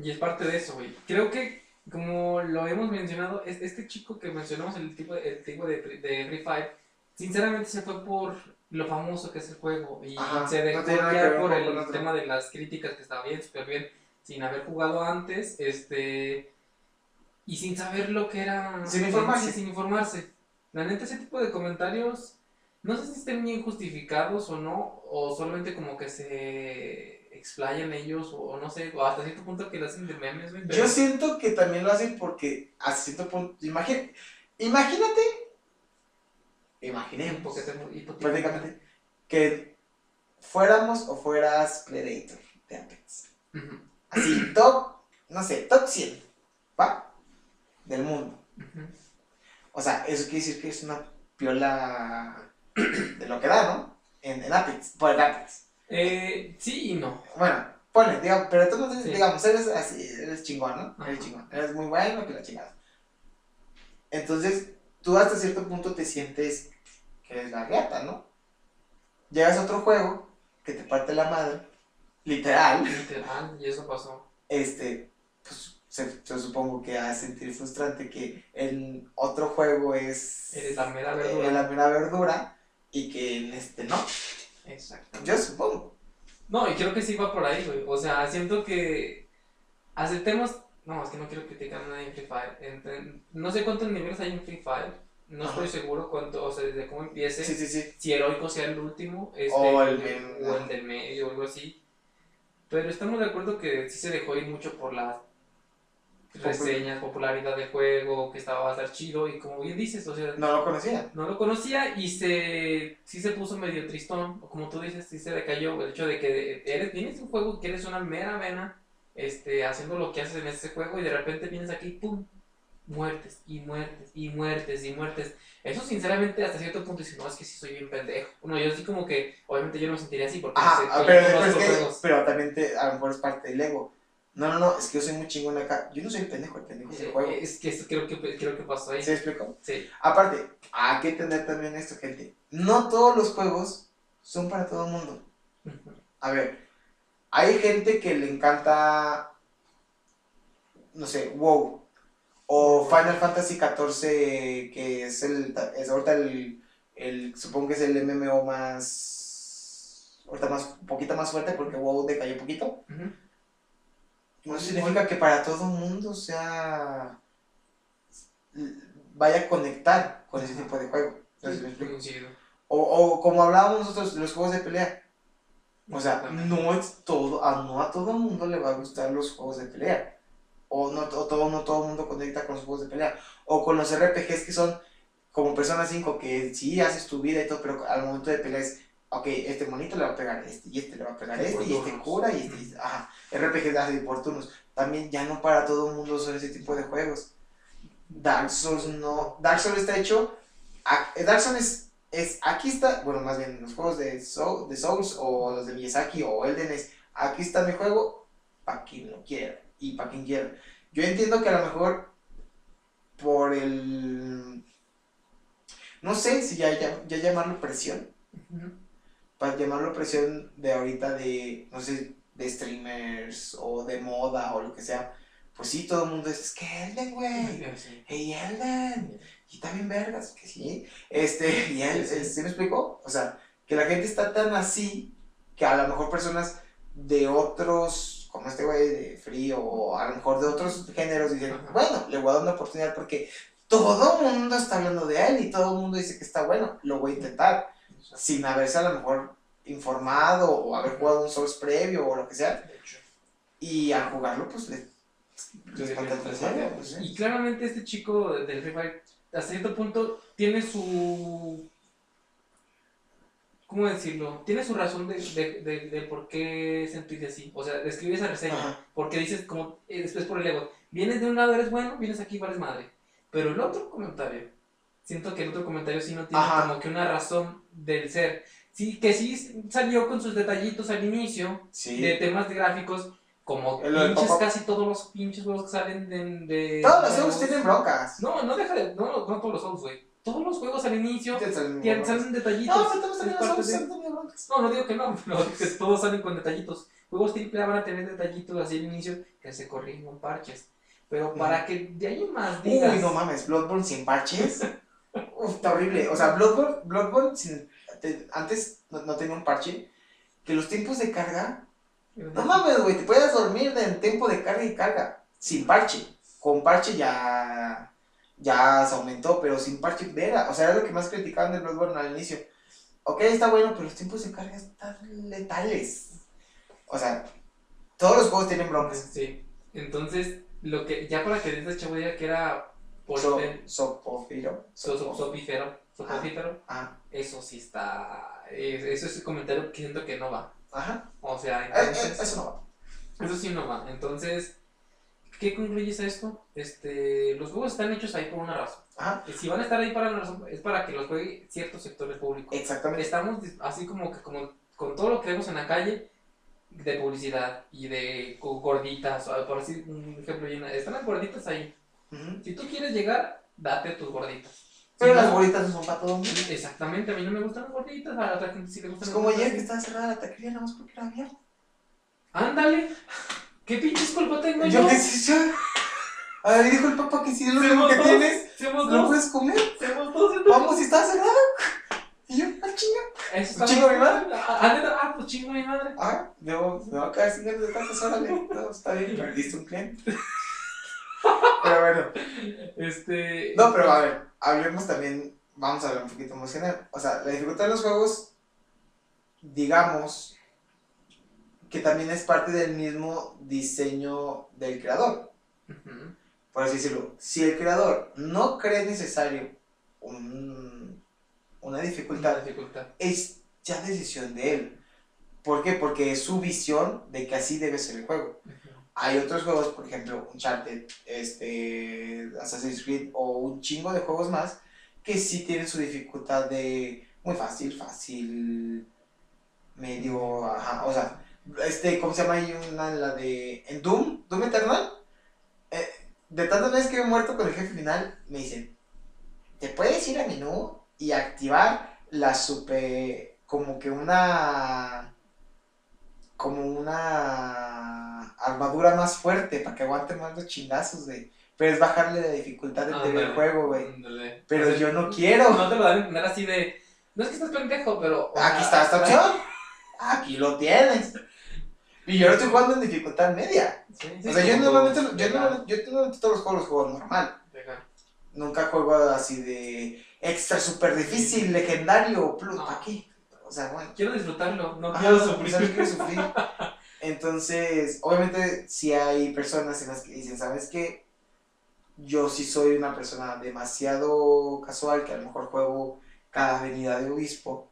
Y es parte de eso, güey. Creo que, como lo hemos mencionado, es- este chico que mencionamos, el tipo de, el tipo de, de Free Fire, sinceramente se fue por lo famoso que es el juego. Y Ajá, se dejó no por el otro. tema de las críticas, que estaba bien, súper bien, sin haber jugado antes, este... Y sin saber lo que era... Sin informarse. sin informarse. La neta, ese tipo de comentarios, no sé si estén bien justificados o no, o solamente como que se explayan ellos, o, no sé, o hasta cierto punto que lo hacen de memes, güey. pero- Yo siento que también lo hacen porque a cierto punto, imagínate, imagínate, imaginemos, prácticamente, que fuéramos o fueras Predator de Apex. Ujú, Así, top, no sé, top 100, ¿va? Del mundo. O sea, eso quiere decir que es una piola de lo que da, ¿no? En, en Apex, por el Apex. Eh, sí y no. Bueno, ponle, digamos, pero tú no Sí. digamos, eres así, eres chingón, ¿no? Eres chingón, eres muy bueno, que la chingada. Entonces, tú hasta cierto punto te sientes que eres la riata, ¿no? Llegas a otro juego que te parte la madre, literal, Literal, y eso pasó. este, pues se, yo supongo que a sentir frustrante que el otro juego es Eres la mera eh, verdura. la mera verdura y que en este no. Exactamente. Yo supongo. No, y creo que sí va por ahí, güey. O sea, siento que aceptemos. No, es que no quiero criticar a nadie en Free Fire. Ent- no sé cuántos niveles hay en Free Fire. No Ajá. estoy seguro cuánto, o sea, desde cómo empiece. Sí, sí, sí. Si heroico sea el último. Este, O el o men- el del medio o algo así. Pero estamos de acuerdo que sí se dejó ir mucho por las reseñas, popularidad del juego, que estaba a estar chido. Y como bien dices, o sea, No lo conocía. no lo conocía y se sí se puso medio tristón, o como tú dices, sí se decayó el hecho de que eres, tienes un juego que eres una mera vena este, haciendo lo que haces en ese juego y de repente vienes aquí, ¡pum! Muertes y muertes y muertes y muertes. Eso sinceramente hasta cierto punto dice, no, es que sí soy bien pendejo. Bueno, yo sí como que, obviamente yo no me sentiría así porque Ah, sé que ah, yo pero, pero, es que- pero también te, a lo mejor es parte del ego. No, no, no, es que yo soy muy chingón acá. Yo no soy pendejo, el pendejo es el juego. Es que eso creo que, creo que pasó ahí. ¿Sí me explico? Sí. Aparte, hay que entender también esto, gente. No todos los juegos son para todo el mundo. A ver, hay gente que le encanta, no sé, WoW. O Final Fantasy XIV, que es el, es ahorita el, el, supongo que es el MMO más, ahorita más, un poquito más fuerte porque WoW decayó un poquito. No Pues significa que para todo el mundo sea, vaya a conectar con ese tipo de juego. O, o como hablábamos nosotros, los juegos de pelea. O sea, no es todo, a, no a todo el mundo le va a gustar los juegos de pelea. O no, o todo, no todo el mundo conecta con los juegos de pelea. O con los RPGs que son como Persona 5, que sí haces tu vida y todo, pero al momento de pelear es, ok, este monito le va a pegar a este, y este le va a pegar a este, y este turnos. cura, y este, ajá. RPGs de hace por turnos. También ya no para todo el mundo son ese tipo de juegos. Dark Souls no. Dark Souls está hecho. a- Dark Souls es, es. Aquí está. Bueno, más bien los juegos de, Soul, de Souls o los de Miyazaki o Elden es. Aquí está mi juego. Para quien lo quiera. Y para quien quiera. Yo entiendo que a lo mejor. Por el. No sé si ya, ya, ya llamarlo presión. Para llamarlo presión de ahorita de. No sé. De streamers o de moda o lo que sea. Pues sí, todo el mundo dice: Es que Elden, güey. Hey, Elden. Y bien vergas, que sí. Este, y él, Sí, sí. ¿sí me explicó? O sea, que la gente está tan así que a lo mejor personas de otros, como este güey de frío, o a lo mejor de otros géneros, dicen, Ajá. bueno, le voy a dar una oportunidad porque todo el mundo está hablando de él y todo el mundo dice que está bueno, lo voy a intentar, sin haberse a lo mejor informado o haber jugado un Souls previo o lo que sea, y al jugarlo, pues le. le pues, sí. Y claramente este chico del Free Fire, hasta cierto punto, tiene su... ¿Cómo decirlo? Tiene su razón de, de, de, de por qué sentirse así. O sea, de escribir esa reseña. Ajá. Porque dices, como, eh, después por el ego, vienes de un lado, eres bueno, vienes aquí, vales madre. Pero el otro comentario, siento que el otro comentario sí no tiene Ajá. como que una razón del ser. Sí, que sí salió con sus detallitos al inicio, Sí. de temas de gráficos, como El- pinches casi todos los pinches juegos que salen de... de Todos los juegos tienen broncas. No, no deja de... No, no todos los juegos, güey. Todos los juegos al inicio salen salen detallitos. No, pero todos parte los de-. No, no digo que no, pero que todos salen con detallitos. Juegos triple A van a tener detallitos así al inicio que se corrigen con parches. Pero para que de ahí más digas... Uy, no mames, Bloodborne sin parches. Uf, está horrible. O sea, Bloodborne, Bloodborne sin, te- antes no, no tenía un parche. Que los tiempos de carga. No mames, güey, te puedes dormir del tiempo de carga y carga. Sin parche. Con parche ya. Ya se aumentó, pero sin parche, vera. O sea, era lo que más criticaban de Bloodborne al inicio. Ok, está bueno, pero los tiempos de carga están letales. O sea, todos los juegos tienen broncas. Sí. Entonces, lo que ya para que dices, chavo, ya que era So, polver, sopofiro. so, so- sopífero, sopífero, Ah, eso sí está... es- Eso es el comentario que siento que no va. ajá. O sea, Eh, eh, entonces... eso no va. Eso sí no va. Entonces, ¿qué concluyes a esto? Este, los juegos están hechos ahí por una razón. Ajá, si van a estar ahí para una razón, es para que los juegue ciertos sectores públicos. exactamente. Estamos así como que como con todo lo que vemos en la calle de publicidad y de gorditas, o por así un ejemplo, están las gorditas ahí. Ujú. Si tú quieres llegar, date tus gorditas. Pero las bolitas no son para todo mundo. Exactamente, a mí no me gustan las gorditas, a la otra gente sí le gustan Es como ayer que gorditas. estaba cerrada la taquería nada más porque era abierta. Ándale. ¿Qué pinches culpa tengo Yo yo? qué sé, yo. A ver, dijo el papá que si es lo único que tienes, no puedes comer. dos. Vamos, si está cerrado. Y yo, ah, chinga. ¿Chingo mi madre? Ah, ah, neta, ah, pues chingo mi madre. Ah, debo, me va a caer sin de tantas órale. No, está bien, perdiste un cliente. Pero bueno. Este. No, pero a ver, hablemos también, vamos a hablar un poquito más general. O sea, la dificultad de los juegos, digamos, que también es parte del mismo diseño del creador. Por así decirlo. Si el creador no cree necesario un- una dificultad, dificultad. es ya decisión de él. ¿Por qué? Porque es su visión de que así debe ser el juego. Hay otros juegos, por ejemplo, Uncharted, este, Assassin's Creed o un chingo de juegos más que sí tienen su dificultad de muy fácil, fácil, medio, ajá, o sea, este, ¿cómo se llama? Hay una, la de, en Doom, Doom Eternal, eh, de tantas veces que he muerto con el jefe final, me dicen, te puedes ir a menú y activar la super, como que una, como una armadura más fuerte para que aguante más los chingazos, güey. Pero es bajarle la dificultad del Ándale, juego, güey. Pero yo no quiero. No te lo dan así de. No es que estás pendejo, pero. Aquí está esta opción. Aquí lo tienes. Y yo lo estoy jugando en dificultad media. Sí, sí, O sea, yo normalmente, yo, normalmente, yo normalmente todos los juegos los juego normal. legal. Nunca juego así de extra super difícil, legendario, plus. No. ¿Para qué? O sea, bueno. Quiero disfrutarlo, no quiero sufrir. no quiero sufrir. Entonces, obviamente, si hay personas en las que dicen, ¿sabes qué? Yo sí soy una persona demasiado casual, que a lo mejor juego cada avenida de obispo,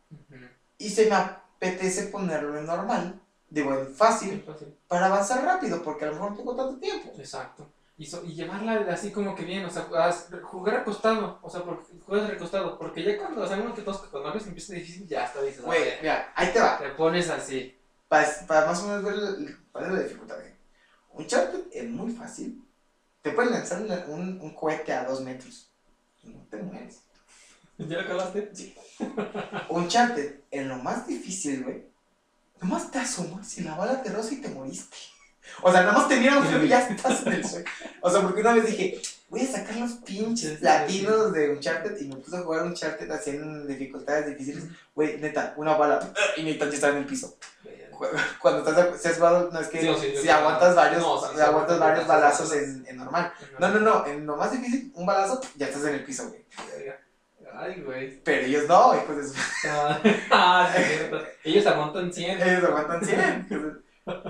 y se me apetece ponerlo en normal, digo, en Sí, fácil, fácil. para avanzar rápido, porque a lo mejor no tengo tanto tiempo. Exacto. Y, so- y llevarla así como que bien, o sea, jugar acostado, o sea, porque juegas recostado, porque ya cuando sabemos que todos cuando se empieza difícil, ya está, dices, Güey, "Oye", mira, ahí te va, te pones así. para, para más o menos ver es la dificultad. ¿eh? Un Uncharted es muy fácil, te pueden lanzar una- un, un cohete a dos metros, y no te mueres. ¿Ya lo acabaste? Uncharted, en lo más difícil, güey, nomás te asomas y la bala te roza y te moriste. O sea, nada más te miran y ya estás en el suelo. O sea, porque una vez dije, voy a sacar los pinches latinos de Uncharted y me puse a jugar Uncharted así en dificultades difíciles. Güey, neta, una bala y neta ya estaba en el piso. Cuando estás, si no es que Sí, sí, yo si aguantas varios, No, sí, aguantas varios balazos en, en normal. No, no, no, en lo más difícil, un balazo, ya estás en el piso, güey. Ay, güey. Pero ellos no, hijos de su Ah, ah, sí, cierto. Ellos aguantan 100. Ellos aguantan 100.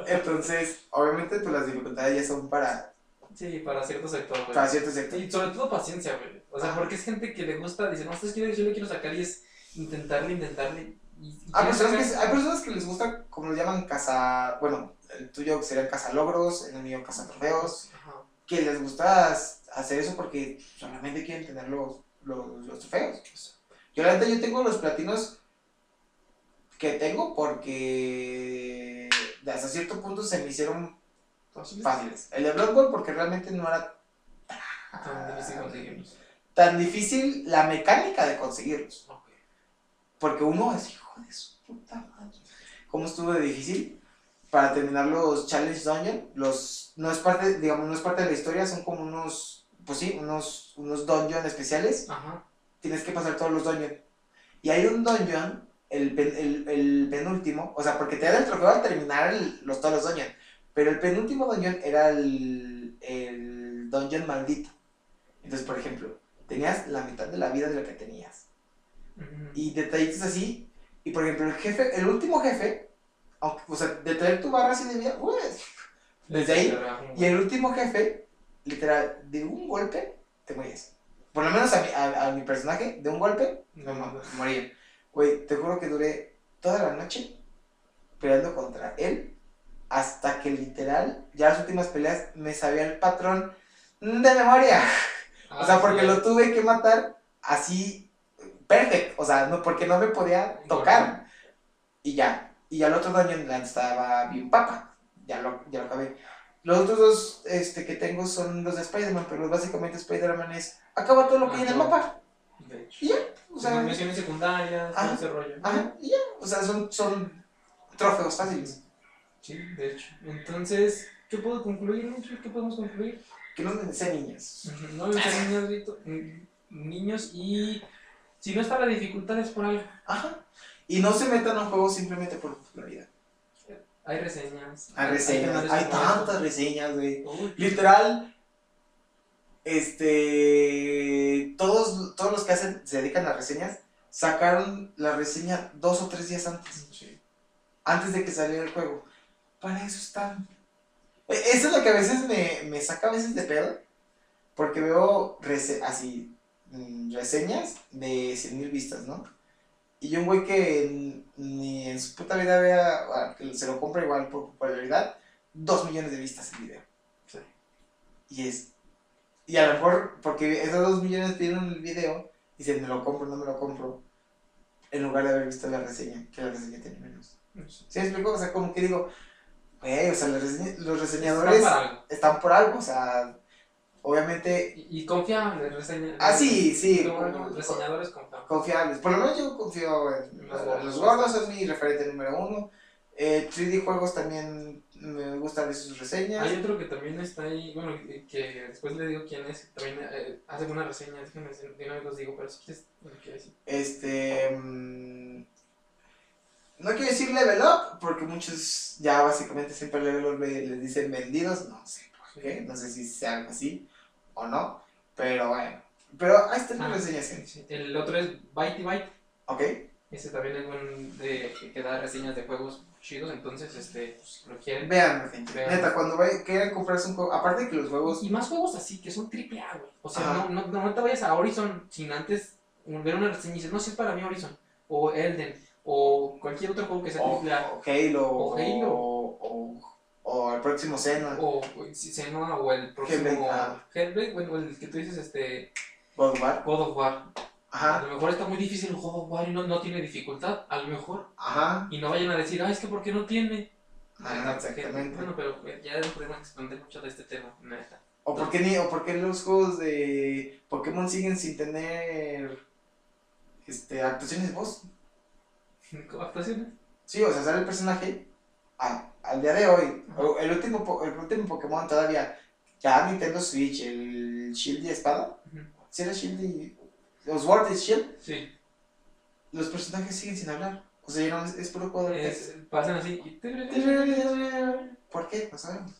Entonces, obviamente, pues las dificultades ya son para, Sí, para cierto sector, güey. para ciertos sectores. Y sobre todo paciencia, güey. O sea, Ajá. porque es gente que le gusta, dice, no, esto es que yo le quiero sacar y es intentarle, intentarle. Y, y Hay personas, que, sacar- hay personas que les gusta, como lo llaman, caza. Bueno, el tuyo sería caza logros, el mío trofeos. Ajá. Que les gusta hacer eso porque solamente quieren tener los, los, trofeos. Yo, la neta, yo tengo los platinos que tengo porque hasta cierto punto se me hicieron fáciles. El de Bowl porque realmente no era tan difícil conseguirlos. tan difícil la mecánica de conseguirlos. Ok. Porque uno es hijo de su puta madre. ¿Cómo estuvo de difícil? Para terminar los Challenge Dungeon, los, no es parte, digamos, no es parte de la historia, son como unos, pues sí, unos, unos dungeon especiales. Ajá. Tienes que pasar todos los dungeons. Y hay un dungeon, el, el, el penúltimo, o sea, porque te da el trofeo al terminar el- los, todos los dungeons. Pero el penúltimo dungeon era el, el dungeon maldito. Entonces, por ejemplo, tenías la mitad de la vida de la que tenías Ujú. y detallitos así. Y por ejemplo, el jefe, el último jefe, aunque, o sea, de traer tu barra así de vida, pues, desde ahí. Y el último jefe, literal, de un golpe, te morías. Por lo menos a mi, a, a mi personaje, de un golpe, no, no, moría. Güey, te juro que duré toda la noche peleando contra él, hasta que literal, ya las últimas peleas, me sabía el patrón de memoria. Ah, O sea, porque lo tuve que matar así, perfecto. O sea, no, porque no me podía tocar. Y ya. Y al otro daño estaba bien papa. Ya lo, ya lo acabé. Los otros dos este, que tengo son los de Spider-Man, pero básicamente Spider-Man es acaba todo lo que hay en el mapa. De hecho. Y ya. O sea, misiones secundarias, Ajá. ese rollo. ajá, y ya. O sea, son, son trofeos fáciles. Sí, de hecho. Entonces, ¿Qué puedo concluir, Mitchell? ¿Qué podemos concluir? Que no sean niños. Ujú, No deben ser niños, Vito, niños y si no está la dificultad es por algo. Ajá. Y no se metan a un juego simplemente por popularidad. Hay reseñas. Hay reseñas. Hay tantas reseñas, güey. Literal, este, todos, todos los que hacen, se dedican a reseñas, sacaron la reseña dos o tres días antes, sí. antes de que saliera el juego. Para eso están. Eso es lo que a veces me, me saca a veces de pedo, porque veo rese- así, mm, reseñas de 100 mil vistas, ¿no? Y un güey que ni en su puta vida vea, ah, que se lo compra igual por popularidad, dos millones de vistas el video. Sí. Y es. Y a lo mejor, porque esos dos millones vieron el video, dicen, me lo compro, no me lo compro, en lugar de haber visto la reseña, que la reseña tiene menos. Sí. ¿Sí me explico? O sea, como que digo, güey, o sea, los, reseña- los reseñadores Está para algo. están por algo, o sea, obviamente, Y, y confiable, reseña. ah, sí, sí, Reseñadores confiables. confiables. Por lo menos yo confío en Los los, gordos. los gordos, son mi referente número uno. Eh, 3D Juegos también me gustan ver sus reseñas. Hay otro que también está ahí, bueno, que después le digo quién es, también eh, hace una reseña, déjenme decir, de una vez los digo, pero si quieres, no quiero decir. Este. mm, no quiero decir level up, porque muchos ya básicamente siempre level up le- les dicen vendidos. No sé por qué, no sé si sea algo así o no, pero bueno. Pero ahí están las Ah, sí. El otro es Byte Byte, ¿Ok? ese también es buen de, que- da reseñas de juegos chidos, entonces, este, pues, lo quieren. Vean. Vean. Neta, cuando vayan- quieran comprarse un juego, aparte de que los juegos. Y más juegos así, que son triple A, güey. O sea, no, no, no te vayas a Horizon sin antes ver una reseña y dices, no, si es para mí Horizon, o Elden, o cualquier otro juego que sea O, triple A. o Halo, O Halo. O, o, o el próximo Xena, O si se llama, o el próximo Hellblade, ah. Bueno, el que tú dices, este, God of War. God of War. A Ajá, lo mejor está muy difícil el God of War y no, no tiene dificultad, a lo mejor. ajá. Y no vayan a decir, ah, es que ¿por qué no tiene? Ajá, exactamente. Bueno, pero ya podemos expandir mucho de este tema, neta. O por qué ni, o por qué los juegos de Pokémon siguen sin tener este actuaciones de voz. ¿Cómo actuaciones? Sí, o sea, sale el personaje a- al día de hoy. El último, el último Pokémon todavía. Ya Nintendo Switch, el Shield y Espada. Ujú. Si era Shield y. Los Sword y Shield. Sí, Los personajes siguen sin hablar. O sea, ya no es, puro texto. es, pasan así. ¿Por qué? No sabemos.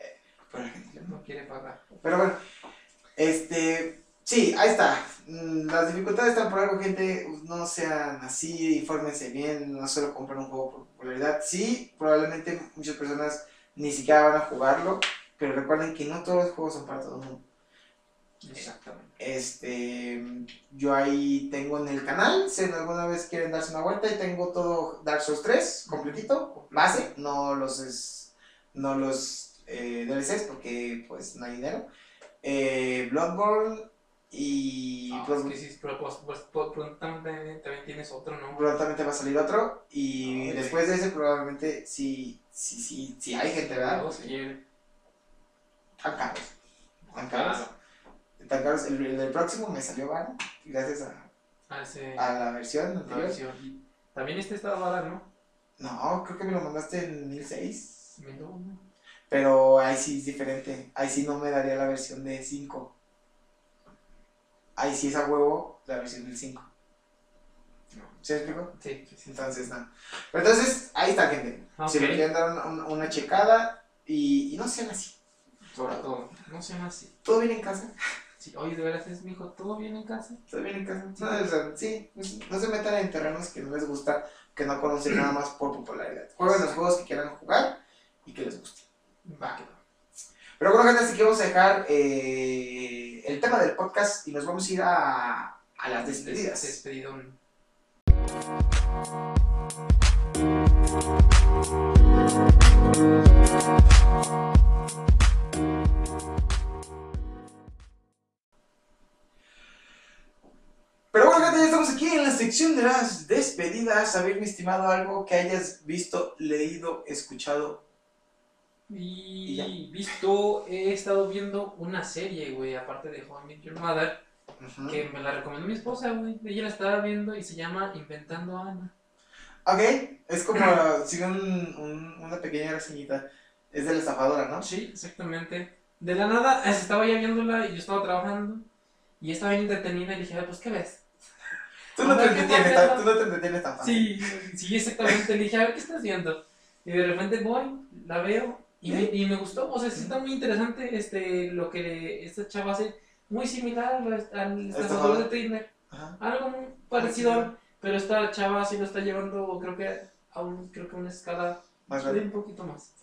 Eh, Pero la gente No quiere pagar. Pero bueno, este, sí, ahí está. Mm, Las dificultades están por algo, gente. No sean así, infórmense bien, no solo compren un juego por popularidad. Sí, probablemente muchas personas ni siquiera van a jugarlo, pero recuerden que no todos los juegos son para todo el mundo. Exactamente. Este, yo ahí tengo en el canal, si alguna vez quieren darse una vuelta, y tengo todo Dark Souls 3 completito, base, no los es, no los eh, DLCs porque pues no hay dinero. Eh, Bloodborne y Ah, es Bloodborne- que sí, pero pues, pues, pues, prontamente también tienes otro, ¿no? prontamente va a salir otro y después de ese probablemente sí, sí, sí, sí hay gente, ¿verdad? Todos quieren. Tan caros, tan caros. Tan caros. El, el del próximo me salió barato gracias a, Ah, a la versión la anterior. versión. También este estaba barato, ¿no? No, creo que me lo mandaste en 1006. Me lo- no. Pero ahí sí es diferente. Ahí sí no me daría la versión de 5. Ahí sí es a huevo la versión del 5. No. ¿Sí me explico? Sí, sí, sí. Entonces, no. Pero entonces, ahí está, gente. Si le quieren dar una, una- una checada y, y no sean así. Sobre todo. No sean así. ¿Todo bien en casa? Sí, oye, de veras es mi hijo, ¿todo bien en casa? ¿Todo bien en casa? No, o sea, sí, no se metan en terrenos que no les gusta, que no conocen nada más por popularidad. Jueguen los juegos que quieran jugar y que les guste. Va. Pero bueno, gente, así que vamos a dejar eh, el tema del podcast y nos vamos a ir a, a las despedidas. Despedidón. Pero bueno, gente, ya estamos aquí en la sección de las despedidas. A ver, mi estimado, algo que hayas visto, leído, escuchado. Y visto, he estado viendo una serie, güey, aparte de How I Met Your Mother, que me la recomendó mi esposa, güey. Ella la estaba viendo y se llama Inventando a Ana. Ok, es como, sigue un, un- una pequeña reseñita. Es de la estafadora, ¿no? Sí, exactamente. De la nada, estaba ya viéndola y yo estaba trabajando. Y estaba bien entretenida y dije, "Ah, pues, ¿qué ves? Tú no te ver, ¿qué entretienes tan, tú no te entretienes tan fácil. Sí, sí, exactamente. Le dije, a ver, ¿qué estás viendo? Y de repente voy, la veo y me, y me gustó. O sea, sí está muy interesante este, lo que esta chava hace. Muy similar al, al estafador de Tinder. Ajá. Algo muy parecido, pero esta chava sí lo está llevando, creo que a un, creo que a una escala Más un poquito más.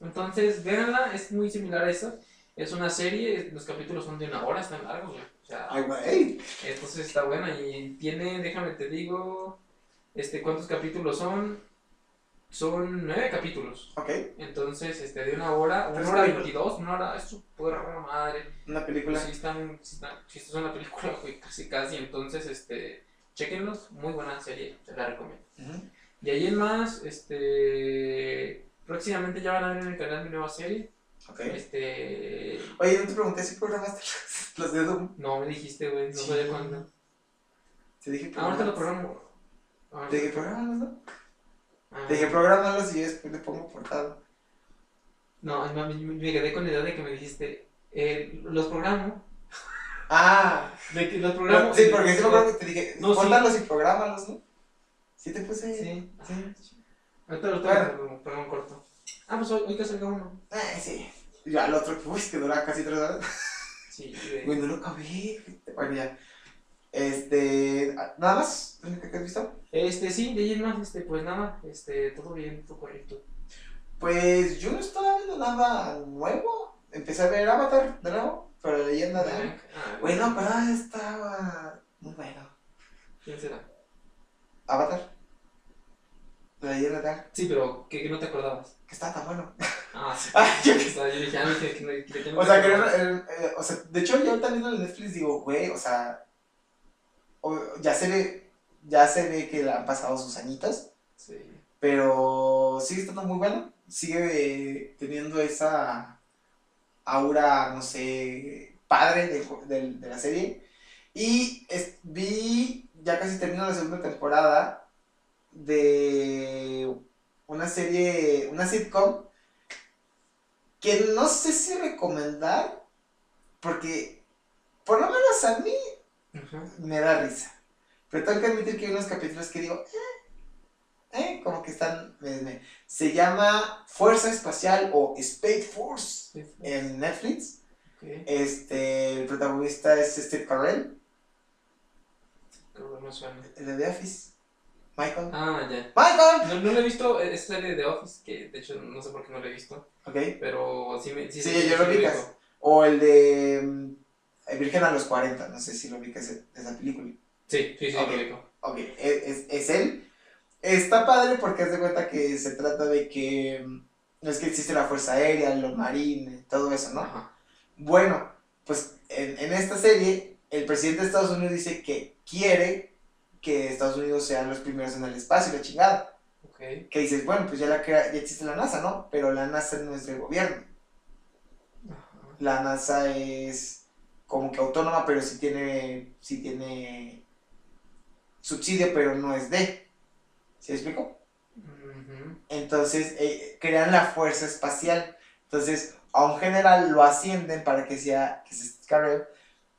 Entonces, véanla, es muy similar a esa. Es una serie, los capítulos son de una hora, están largos, güey. O sea, Ay, güey. entonces está buena y tiene, déjame te digo, este, ¿cuántos capítulos son? Son nueve capítulos. Ok. Entonces, este, de una hora, una hora veintidós, una hora, es su puta madre. Una película. Pues sí están, sí están, sí, esto es una película, güey, casi casi. Entonces, este, chequenlos, muy buena serie, se la recomiendo. Y ahí en más, este, próximamente ya van a ver en el canal mi nueva serie. Ok. Este, Oye, no te pregunté si programaste los, los de Doom. no me dijiste, güey, no Sí. sé de cuándo. Te dije Ahorita lo programo. Te dije programalos, ¿no? Ah. Te dije programalos y después le pongo portada. No, no, me, me quedé con la idea de que me dijiste, eh, los programo. Ah. De que los programo. Sí, porque sí me acuerdo que te dije, No, sí. póntalos y programalos, ¿no? Sí te puse. Sí. Sí. Ahorita lo Bueno. programo, programo corto. Ah, pues hoy, hoy que salga uno. Ay, sí. Ya el otro, uy, que dura casi tres horas. Sí, Güey, no lo acabé. Bueno, ya. Este. ¿Nada más? ¿Lo único que has visto? Este, sí, de ahí en más, este, pues nada, este, todo bien, todo correcto. Pues yo no estaba viendo nada nuevo. Empecé a ver Avatar de nuevo, pero la leyenda de Aang. Ah, Bueno, pero estaba muy bueno. ¿Quién será? Avatar. La leyenda de Sí, pero que, que no te acordabas. que estaba tan bueno. Ah, sí. Ah, yo O sea, yo dije, ah, no, que, que, que, que O sea, que era- eh, o sea, de hecho yo ahorita viendo el Netflix digo, güey, o sea, o- ya se ve, ya se ve que le han pasado sus añitos, Sí. pero sigue estando muy bueno, sigue eh, teniendo esa aura, no sé, padre de, de- de la serie. Y es- vi, ya casi termino la segunda temporada de una serie, una sitcom, que no sé si recomendar, porque por lo menos a mí Ajá. me da risa. Pero tengo que admitir que hay unos capítulos que digo, eh, eh, como que están, me- me- se llama Fuerza Espacial o Space Force Sí, sí. en Netflix. Este, el protagonista es Steve Carell, Creo que no suena. el de The Office. Michael. Ah, ya. ¡Michael! No, no lo he visto, esa serie de Office, que de hecho no sé por qué no la he visto, Ok. pero sí me... Sí, Sí, yo lo ubicas. O el de mm, Virgen a los 40, no sé si lo ubicas esa película. Sí, sí, sí, Ok. lo ubico. Ok, es, es, es él. Está padre porque haz de cuenta que se trata de que mm, no es que existe la Fuerza Aérea, los marines, todo eso, ¿no? Ajá. Bueno, pues en, en esta serie, el presidente de Estados Unidos dice que quiere que Estados Unidos sean los primeros en el espacio, la chingada. Ok. Que dices, bueno, pues ya, la crea- ya existe la NASA, ¿no? Pero la NASA no es del gobierno. Ajá. La NASA es como que autónoma, pero sí tiene, sí tiene subsidio, pero no es de. ¿Sí me explico? Entonces eh, crean la fuerza espacial. Entonces a un general lo ascienden para que sea, que es Carrell,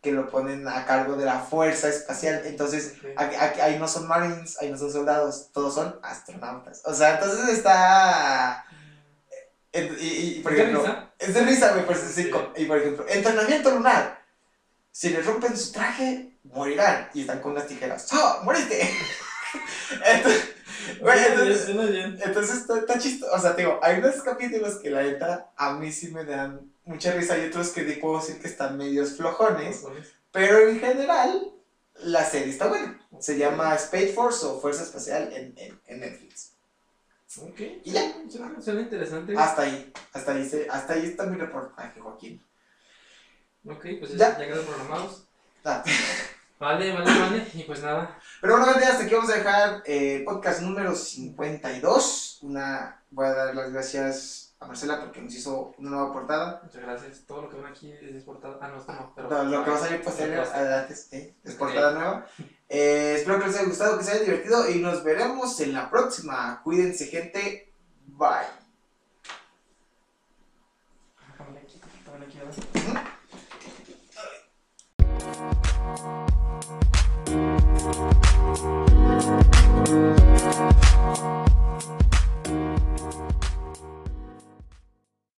que lo ponen a cargo de la fuerza espacial. Entonces ahí no son marines, ahí no son soldados, todos son astronautas. O sea, entonces está... en- Y, y, por ¿Te da ejemplo, risa? es de risa, güey, pues, sí, Y por ejemplo, entrenamiento lunar. Si le rompen su traje, morirán. Y están con unas tijeras. ¡Ah! ¡Moriste! entonces, entonces, entonces está, está chistoso. O sea, te digo, hay unos capítulos que la neta a mí sí me dan mucha risa. Y otros que te puedo decir que están medios flojones. Pero en general, la serie está buena. Se llama Space Force o Fuerza Espacial en, en, en Netflix. Ok. Y ya. Suena, suena interesante. Hasta ahí. Hasta ahí, se- hasta ahí está mi reportaje, Joaquín. Ok, pues Ya. ya, quedan programados. Vale, vale, vale. Y pues nada. Pero bueno, gente, hasta aquí vamos a dejar eh, podcast número 52. Una, voy a dar las gracias a Marcela porque nos hizo una nueva portada. Muchas gracias. Todo lo que ven aquí es exportado. Ah, no, esto no. Pero, No, lo que va a salir posterior, Lo que adelante, sí, es portada nueva. Eh, espero que les haya gustado, que se haya divertido y nos veremos en la próxima. Cuídense, gente. Bye. Thank you.